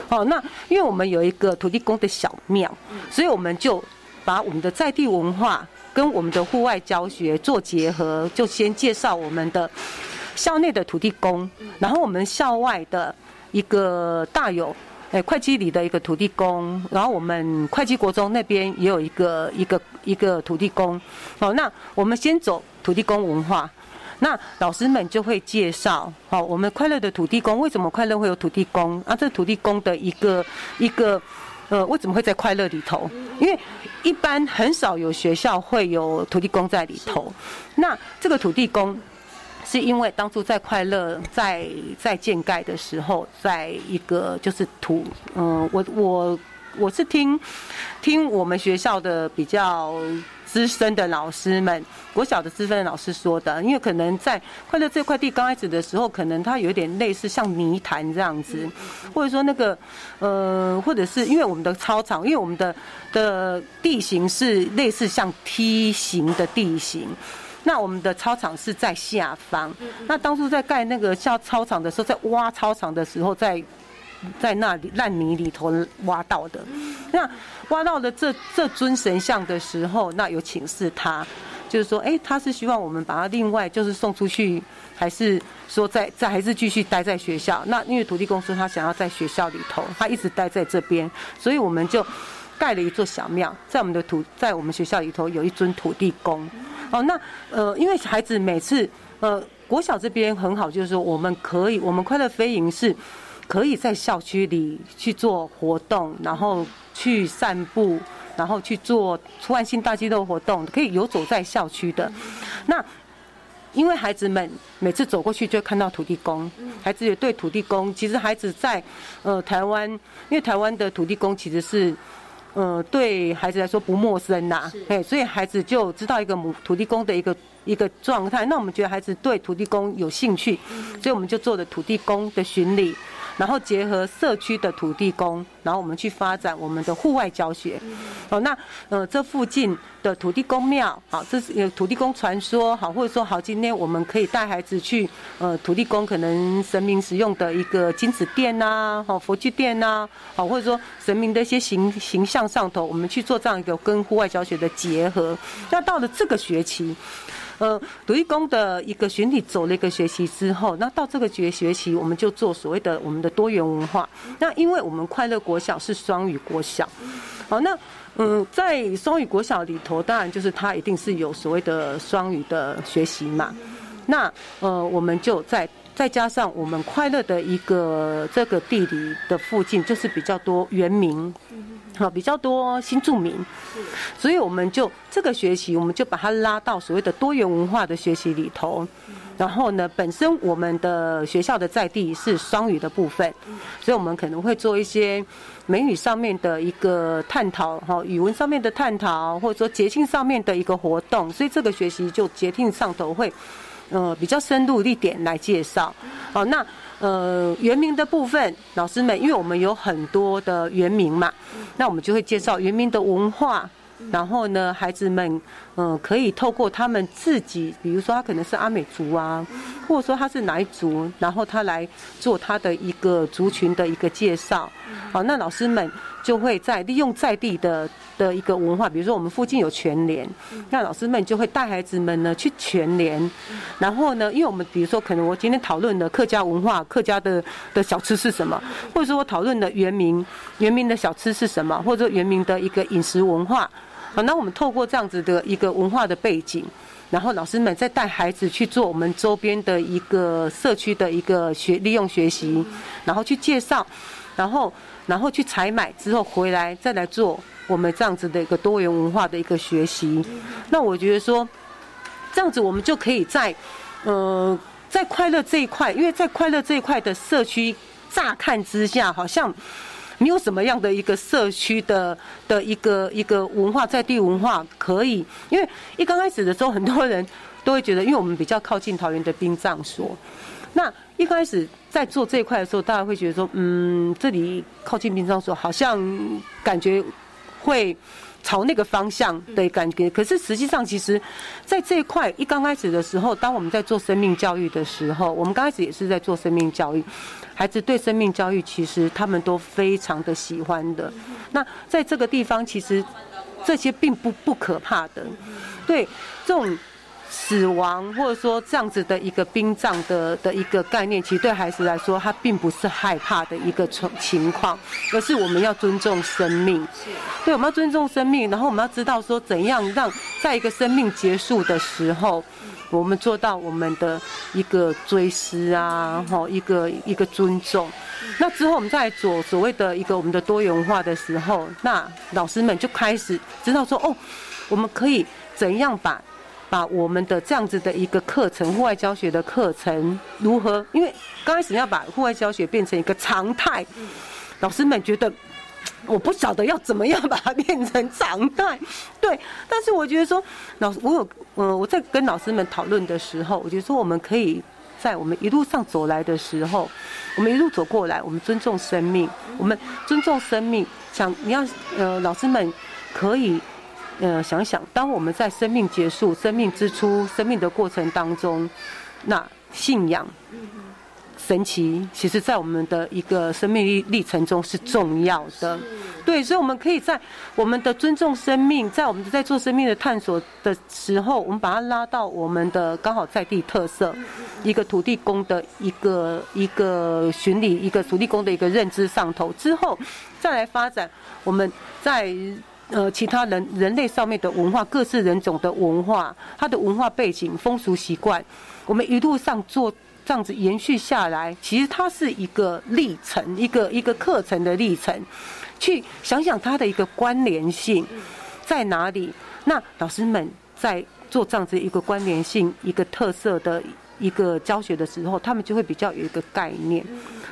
Speaker 9: 好，那因为我们有一个土地公的小庙，所以我们就把我们的在地文化跟我们的户外教学做结合，就先介绍我们的校内的土地公，然后我们校外的一个大有。哎，会稽里的一个土地公，然后我们会稽国中那边也有一个一个一个土地公。好，那我们先走土地公文化，那老师们就会介绍。好，我们快乐的土地公为什么快乐会有土地公？啊，这土地公的一个一个呃，为什么会在快乐里头？因为一般很少有学校会有土地公在里头。那这个土地公。是因为当初在快乐在在建盖的时候，在一个就是土，嗯，我我我是听听我们学校的比较资深的老师们，国小的资深的老师说的，因为可能在快乐这块地刚开始的时候，可能它有点类似像泥潭这样子，或者说那个呃，或者是因为我们的操场，因为我们的的地形是类似像梯形的地形。那我们的操场是在下方。那当初在盖那个校操场的时候，在挖操场的时候，在在那里烂泥里头挖到的。那挖到了这这尊神像的时候，那有请示他，就是说，哎，他是希望我们把他另外就是送出去，还是说在在还是继续待在学校？那因为土地公说他想要在学校里头，他一直待在这边，所以我们就盖了一座小庙，在我们的土在我们学校里头有一尊土地公。哦，那呃，因为孩子每次呃，国小这边很好，就是说我们可以，我们快乐飞营是可以在校区里去做活动，然后去散步，然后去做出万性大肌肉活动，可以游走在校区的。那因为孩子们每次走过去就看到土地公，孩子也对土地公，其实孩子在呃台湾，因为台湾的土地公其实是。呃，对孩子来说不陌生呐，哎，所以孩子就知道一个母土地公的一个一个状态。那我们觉得孩子对土地公有兴趣，所以我们就做了土地公的巡礼。然后结合社区的土地公，然后我们去发展我们的户外教学。哦，那呃，这附近的土地公庙，好，这是有土地公传说，好，或者说好，今天我们可以带孩子去呃土地公可能神明使用的一个金子殿呐，好，佛具殿呐，好，或者说神明的一些形形象上头，我们去做这样一个跟户外教学的结合。那到了这个学期。呃，土地公的一个巡礼走了一个学期之后，那到这个学学期，我们就做所谓的我们的多元文化。那因为我们快乐国小是双语国小，好，那嗯，在双语国小里头，当然就是它一定是有所谓的双语的学习嘛。那呃，我们就在再加上我们快乐的一个这个地理的附近，就是比较多原民。好，比较多新住民，所以我们就这个学习，我们就把它拉到所谓的多元文化的学习里头。然后呢，本身我们的学校的在地是双语的部分，所以我们可能会做一些美语上面的一个探讨，哈，语文上面的探讨，或者说节庆上面的一个活动。所以这个学习就节庆上头会，呃，比较深入一点来介绍。好，那。呃，原名的部分，老师们，因为我们有很多的原名嘛，那我们就会介绍原名的文化。然后呢，孩子们，嗯，可以透过他们自己，比如说他可能是阿美族啊，或者说他是哪一族，然后他来做他的一个族群的一个介绍。好，那老师们就会在利用在地的的一个文化，比如说我们附近有全联，那老师们就会带孩子们呢去全联，然后呢，因为我们比如说可能我今天讨论的客家文化，客家的的小吃是什么，或者说我讨论的原民原民的小吃是什么，或者原民的一个饮食文化，好，那我们透过这样子的一个文化的背景。然后老师们再带孩子去做我们周边的一个社区的一个学利用学习，然后去介绍，然后然后去采买之后回来再来做我们这样子的一个多元文化的一个学习。那我觉得说，这样子我们就可以在呃在快乐这一块，因为在快乐这一块的社区乍看之下好像。你有什么样的一个社区的的一个一个文化在地文化可以，因为一刚开始的时候，很多人都会觉得，因为我们比较靠近桃园的殡葬所，那一开始在做这一块的时候，大家会觉得说，嗯，这里靠近殡葬所，好像感觉会朝那个方向的感觉。可是实际上，其实在这一块一刚开始的时候，当我们在做生命教育的时候，我们刚开始也是在做生命教育。孩子对生命教育，其实他们都非常的喜欢的。那在这个地方，其实这些并不不可怕的。对这种死亡或者说这样子的一个殡葬的的一个概念，其实对孩子来说，他并不是害怕的一个情情况，而是我们要尊重生命。对，我们要尊重生命，然后我们要知道说，怎样让在一个生命结束的时候。我们做到我们的一个追思啊，哈，一个一个尊重。那之后我们在做所谓的一个我们的多元化的时候，那老师们就开始知道说，哦，我们可以怎样把把我们的这样子的一个课程，户外教学的课程如何？因为刚开始要把户外教学变成一个常态，老师们觉得。我不晓得要怎么样把它变成常态，对。但是我觉得说，老师，我有，呃，我在跟老师们讨论的时候，我觉得说，我们可以在我们一路上走来的时候，我们一路走过来，我们尊重生命，我们尊重生命。想你要，呃，老师们可以，呃，想想，当我们在生命结束、生命之初、生命的过程当中，那信仰。神奇，其实，在我们的一个生命历历程中是重要的。对，所以，我们可以在我们的尊重生命，在我们在做生命的探索的时候，我们把它拉到我们的刚好在地特色，一个土地公的一个一个巡礼，一个土地公的一个认知上头之后，再来发展我们在呃其他人人类上面的文化，各式人种的文化，它的文化背景、风俗习惯，我们一路上做。这样子延续下来，其实它是一个历程，一个一个课程的历程。去想想它的一个关联性在哪里？那老师们在做这样子一个关联性、一个特色的一个教学的时候，他们就会比较有一个概念，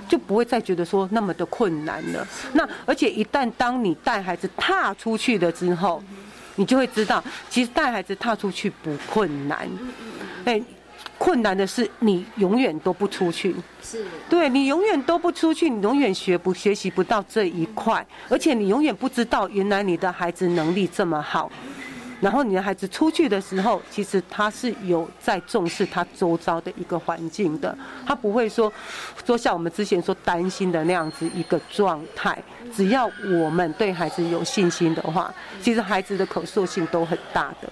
Speaker 9: 就不会再觉得说那么的困难了。那而且一旦当你带孩子踏出去了之后，你就会知道，其实带孩子踏出去不困难。哎。困难的是，你永远都不出去，是。对你永远都不出去，你永远学不学习不到这一块，而且你永远不知道原来你的孩子能力这么好，然后你的孩子出去的时候，其实他是有在重视他周遭的一个环境的，他不会说说像我们之前说担心的那样子一个状态。只要我们对孩子有信心的话，其实孩子的可塑性都很大的。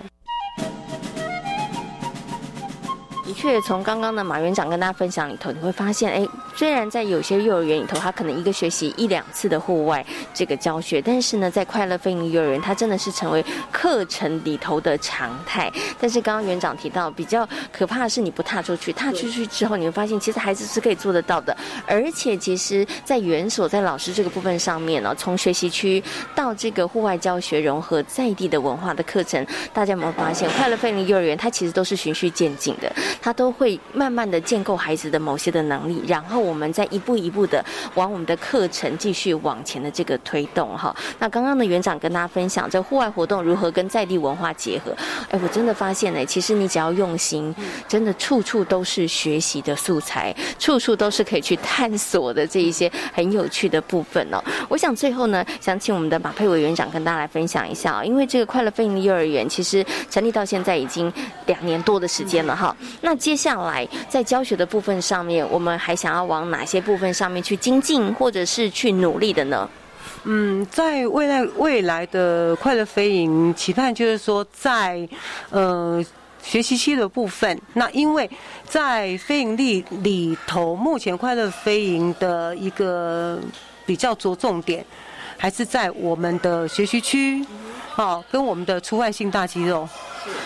Speaker 2: 的确，从刚刚的马园长跟大家分享里头，你会发现，哎，虽然在有些幼儿园里头，他可能一个学期一两次的户外这个教学，但是呢，在快乐飞鹰幼儿园，它真的是成为课程里头的常态。但是刚刚园长提到，比较可怕的是你不踏出去，踏出去之后，你会发现其实孩子是可以做得到的。而且，其实，在园所在老师这个部分上面呢，从学习区到这个户外教学融合在地的文化的课程，大家有没有发现，快乐飞鹰幼儿园它其实都是循序渐进的。他都会慢慢的建构孩子的某些的能力，然后我们再一步一步的往我们的课程继续往前的这个推动哈。那刚刚的园长跟大家分享这户外活动如何跟在地文化结合，哎，我真的发现呢，其实你只要用心，真的处处都是学习的素材，处处都是可以去探索的这一些很有趣的部分哦。我想最后呢，想请我们的马佩伟园长跟大家来分享一下啊，因为这个快乐飞鹰幼儿园其实成立到现在已经两年多的时间了哈，那。接下来在教学的部分上面，我们还想要往哪些部分上面去精进，或者是去努力的呢？
Speaker 9: 嗯，在未来未来的快乐飞营，期盼就是说，在呃学习期的部分，那因为在飞营里里头，目前快乐飞营的一个比较着重点，还是在我们的学习区，哦，跟我们的出汗性大肌肉。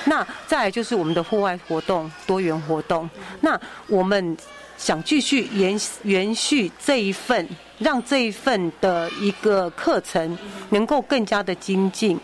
Speaker 9: 那再来就是我们的户外活动、多元活动。那我们想继续延延续这一份。让这一份的一个课程能够更加的精进，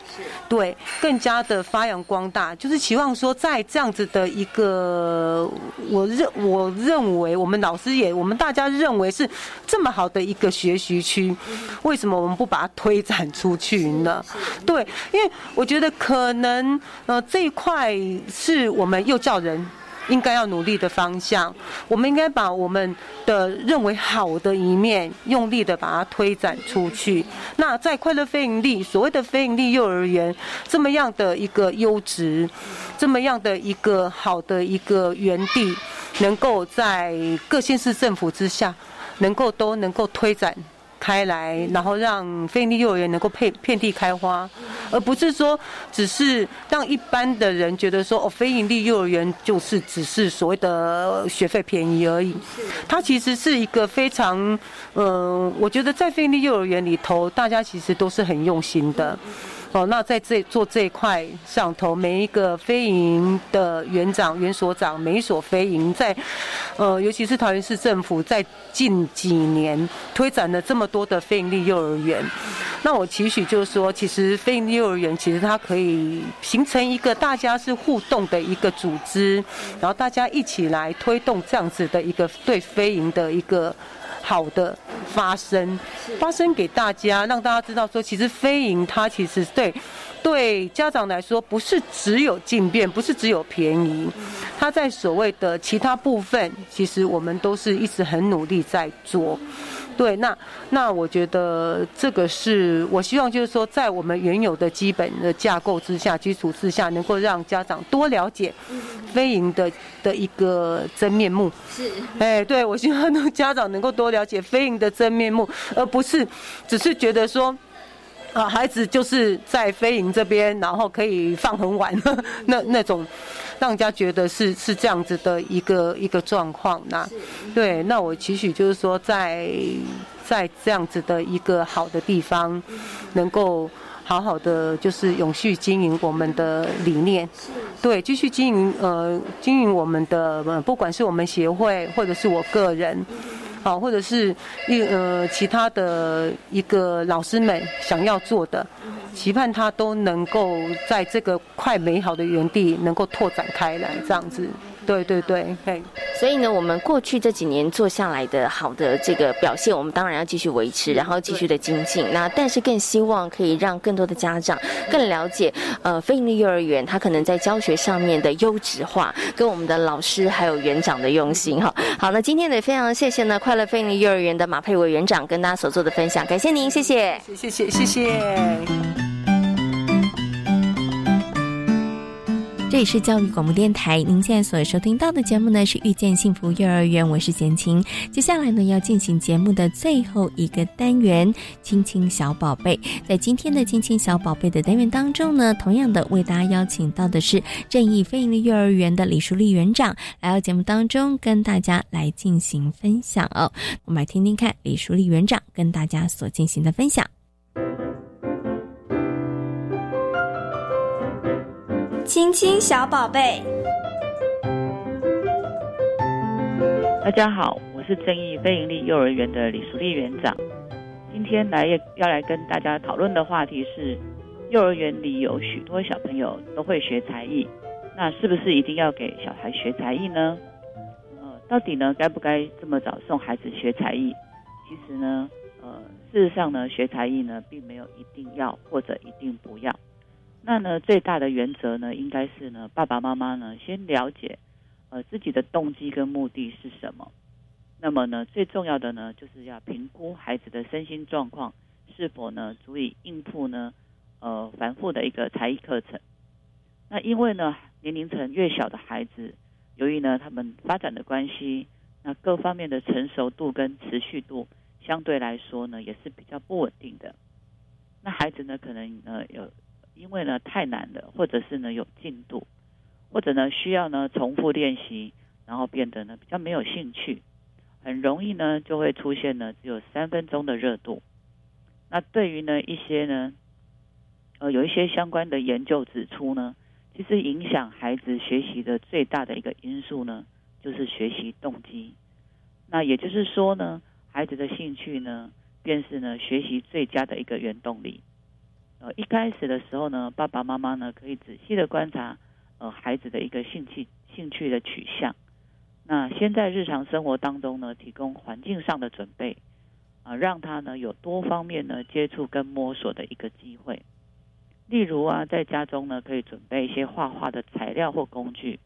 Speaker 9: 对，更加的发扬光大，就是期望说，在这样子的一个，我认我认为我们老师也，我们大家认为是这么好的一个学习区，为什么我们不把它推展出去呢？对，因为我觉得可能呃这一块是我们幼教人。应该要努力的方向，我们应该把我们的认为好的一面，用力的把它推展出去。那在快乐非营利，所谓的非营利幼儿园，这么样的一个优质，这么样的一个好的一个园地，能够在各县市政府之下，能够都能够推展。开来，然后让非营利幼儿园能够遍遍地开花，而不是说只是让一般的人觉得说哦，非营利幼儿园就是只是所谓的学费便宜而已。它其实是一个非常，嗯，我觉得在非营利幼儿园里头，大家其实都是很用心的。哦，那在这做这一块上头，每一个飞营的园长、园所长，每一所飞营在，呃，尤其是桃园市政府在近几年推展了这么多的非营利幼儿园，那我期许就是说，其实非营利幼儿园其实它可以形成一个大家是互动的一个组织，然后大家一起来推动这样子的一个对飞营的一个。好的发生，发生给大家，让大家知道说，其实飞赢它其实对对家长来说，不是只有进变，不是只有便宜，它在所谓的其他部分，其实我们都是一直很努力在做。对，那那我觉得这个是我希望，就是说，在我们原有的基本的架构之下、基础之下，能够让家长多了解飞营的的一个真面目。是，哎，对我希望让家长能够多了解飞营的真面目，而不是只是觉得说。啊，孩子就是在飞营这边，然后可以放很晚，那那种，让人家觉得是是这样子的一个一个状况。那对，那我期许就是说，在在这样子的一个好的地方，能够好好的就是永续经营我们的理念。对，继续经营呃经营我们的，不管是我们协会或者是我个人。好，或者是一呃其他的一个老师们想要做的，期盼他都能够在这个快美好的园地能够拓展开来，这样子。对对对，嘿。
Speaker 1: 所以呢，我们过去这几年做下来的好的这个表现，我们当然要继续维持，然后继续的精进。那但是更希望可以让更多的家长更了解，呃，非营利幼儿园它可能在教学上面的优质化，跟我们的老师还有园长的用心哈。好，那今天也非常谢谢呢，快乐非营利幼儿园的马佩伟园长跟大家所做的分享，感谢您，谢谢，
Speaker 9: 谢谢，谢谢。
Speaker 1: 这里是教育广播电台，您现在所收听到的节目呢是遇见幸福幼儿园，我是贤琴。接下来呢要进行节目的最后一个单元——亲亲小宝贝。在今天的亲亲小宝贝的单元当中呢，同样的为大家邀请到的是正义非营利幼儿园的李淑丽园长来到节目当中，跟大家来进行分享哦。我们来听听看李淑丽园长跟大家所进行的分享。
Speaker 10: 亲亲小宝贝，
Speaker 11: 大家好，我是正义非营利幼儿园的李淑丽园长。今天来要来跟大家讨论的话题是，幼儿园里有许多小朋友都会学才艺，那是不是一定要给小孩学才艺呢？呃，到底呢该不该这么早送孩子学才艺？其实呢，呃，事实上呢，学才艺呢并没有一定要或者一定不要。那呢，最大的原则呢，应该是呢，爸爸妈妈呢先了解，呃，自己的动机跟目的是什么。那么呢，最重要的呢，就是要评估孩子的身心状况是否呢足以应付呢，呃，繁复的一个才艺课程。那因为呢，年龄层越小的孩子，由于呢他们发展的关系，那各方面的成熟度跟持续度相对来说呢，也是比较不稳定的。那孩子呢可能呃有因为呢太难了，或者是呢有进度，或者呢需要呢重复练习，然后变得呢比较没有兴趣，很容易呢就会出现呢只有三分钟的热度。那对于呢一些呢呃有一些相关的研究指出呢，其实影响孩子学习的最大的一个因素呢，就是学习动机。那也就是说呢，孩子的兴趣呢。便是呢，学习最佳的一个原动力。呃，一开始的时候呢，爸爸妈妈呢可以仔细的观察呃孩子的一个兴趣兴趣的取向。那先在日常生活当中呢，提供环境上的准备啊，让他呢有多方面呢接触跟摸索的一个机会。例如啊，在家中呢可以准备一些画画的材料或工具，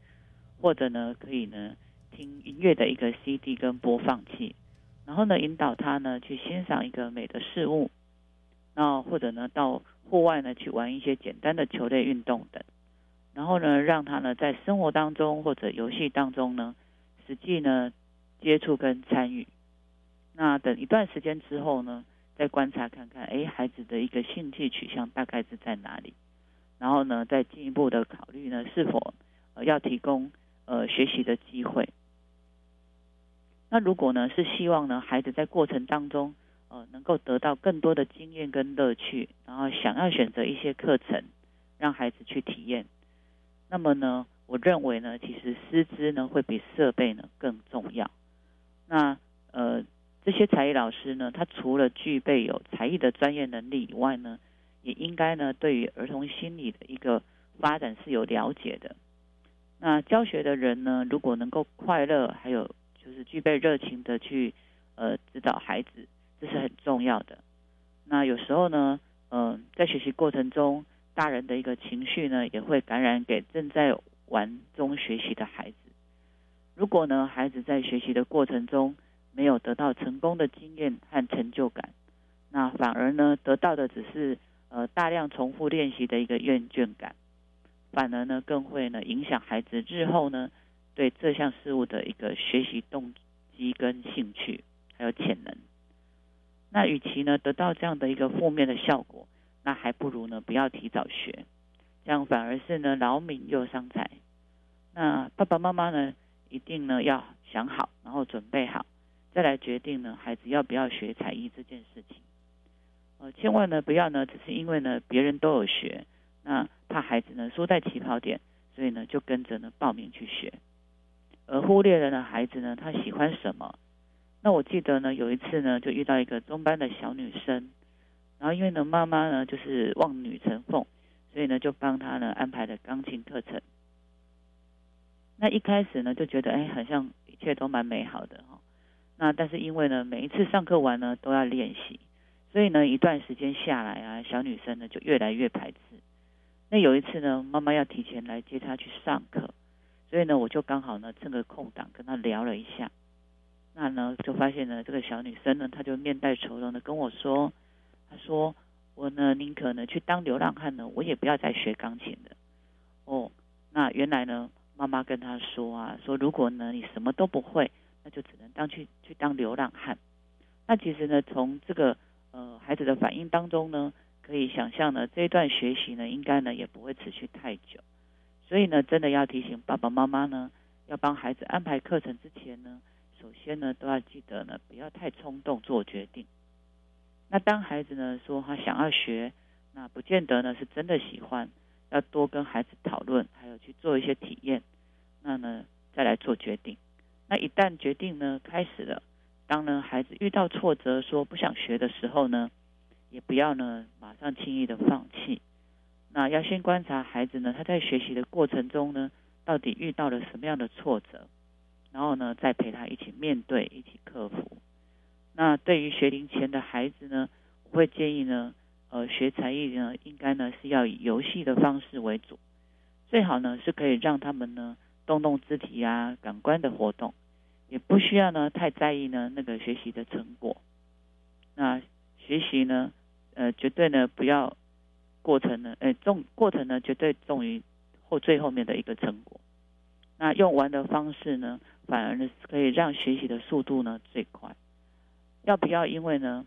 Speaker 11: 或者呢可以呢听音乐的一个 CD 跟播放器。然后呢，引导他呢去欣赏一个美的事物，那或者呢到户外呢去玩一些简单的球类运动等。然后呢，让他呢在生活当中或者游戏当中呢实际呢接触跟参与。那等一段时间之后呢，再观察看看，哎，孩子的一个兴趣取向大概是在哪里？然后呢，再进一步的考虑呢是否呃要提供呃学习的机会。那如果呢是希望呢孩子在过程当中呃能够得到更多的经验跟乐趣，然后想要选择一些课程让孩子去体验，那么呢我认为呢其实师资呢会比设备呢更重要。那呃这些才艺老师呢他除了具备有才艺的专业能力以外呢，也应该呢对于儿童心理的一个发展是有了解的。那教学的人呢如果能够快乐还有就是具备热情的去呃指导孩子，这是很重要的。那有时候呢，嗯，在学习过程中，大人的一个情绪呢，也会感染给正在玩中学习的孩子。如果呢，孩子在学习的过程中没有得到成功的经验和成就感，那反而呢，得到的只是呃大量重复练习的一个厌倦感，反而呢，更会呢影响孩子日后呢。对这项事物的一个学习动机跟兴趣，还有潜能，那与其呢得到这样的一个负面的效果，那还不如呢不要提早学，这样反而是呢劳民又伤财。那爸爸妈妈呢一定呢要想好，然后准备好，再来决定呢孩子要不要学才艺这件事情。呃，千万呢不要呢只是因为呢别人都有学，那怕孩子呢输在起跑点，所以呢就跟着呢报名去学。而忽略了呢，孩子呢，他喜欢什么？那我记得呢，有一次呢，就遇到一个中班的小女生，然后因为呢，妈妈呢就是望女成凤，所以呢，就帮她呢安排了钢琴课程。那一开始呢，就觉得哎，好像一切都蛮美好的哈。那但是因为呢，每一次上课完呢，都要练习，所以呢，一段时间下来啊，小女生呢就越来越排斥。那有一次呢，妈妈要提前来接她去上课。所以呢，我就刚好呢趁个空档跟她聊了一下，那呢就发现呢这个小女生呢，她就面带愁容的跟我说，她说我呢宁可呢去当流浪汉呢，我也不要再学钢琴了。哦，那原来呢妈妈跟她说啊，说如果呢你什么都不会，那就只能当去去当流浪汉。那其实呢从这个呃孩子的反应当中呢，可以想象呢这一段学习呢应该呢也不会持续太久。所以呢，真的要提醒爸爸妈妈呢，要帮孩子安排课程之前呢，首先呢都要记得呢，不要太冲动做决定。那当孩子呢说他想要学，那不见得呢是真的喜欢，要多跟孩子讨论，还有去做一些体验，那呢再来做决定。那一旦决定呢开始了，当呢孩子遇到挫折说不想学的时候呢，也不要呢马上轻易的放弃。那要先观察孩子呢，他在学习的过程中呢，到底遇到了什么样的挫折，然后呢，再陪他一起面对，一起克服。那对于学龄前的孩子呢，我会建议呢，呃，学才艺呢，应该呢是要以游戏的方式为主，最好呢是可以让他们呢动动肢体啊，感官的活动，也不需要呢太在意呢那个学习的成果。那学习呢，呃，绝对呢不要。过程呢，呃，重过程呢，绝对重于后最后面的一个成果。那用玩的方式呢，反而呢可以让学习的速度呢最快。要不要因为呢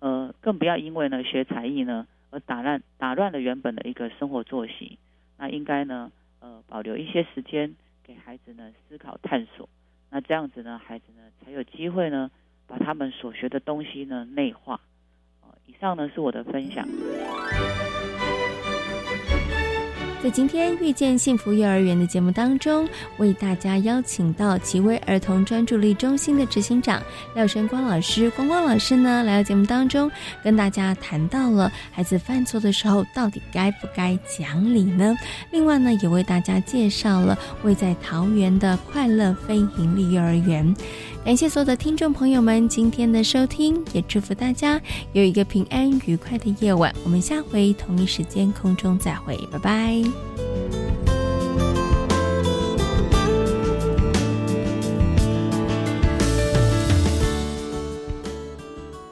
Speaker 11: 呃，更不要因为呢学才艺呢而打乱打乱了原本的一个生活作息。那应该呢，呃，保留一些时间给孩子呢思考探索。那这样子呢，孩子呢才有机会呢把他们所学的东西呢内化。以上呢是我的分享。
Speaker 1: 在今天遇见幸福幼儿园的节目当中，为大家邀请到奇威儿童专注力中心的执行长廖生光老师，光光老师呢来到节目当中，跟大家谈到了孩子犯错的时候到底该不该讲理呢？另外呢，也为大家介绍了位在桃园的快乐非营利幼儿园。感谢所有的听众朋友们今天的收听，也祝福大家有一个平安愉快的夜晚。我们下回同一时间空中再会，拜拜。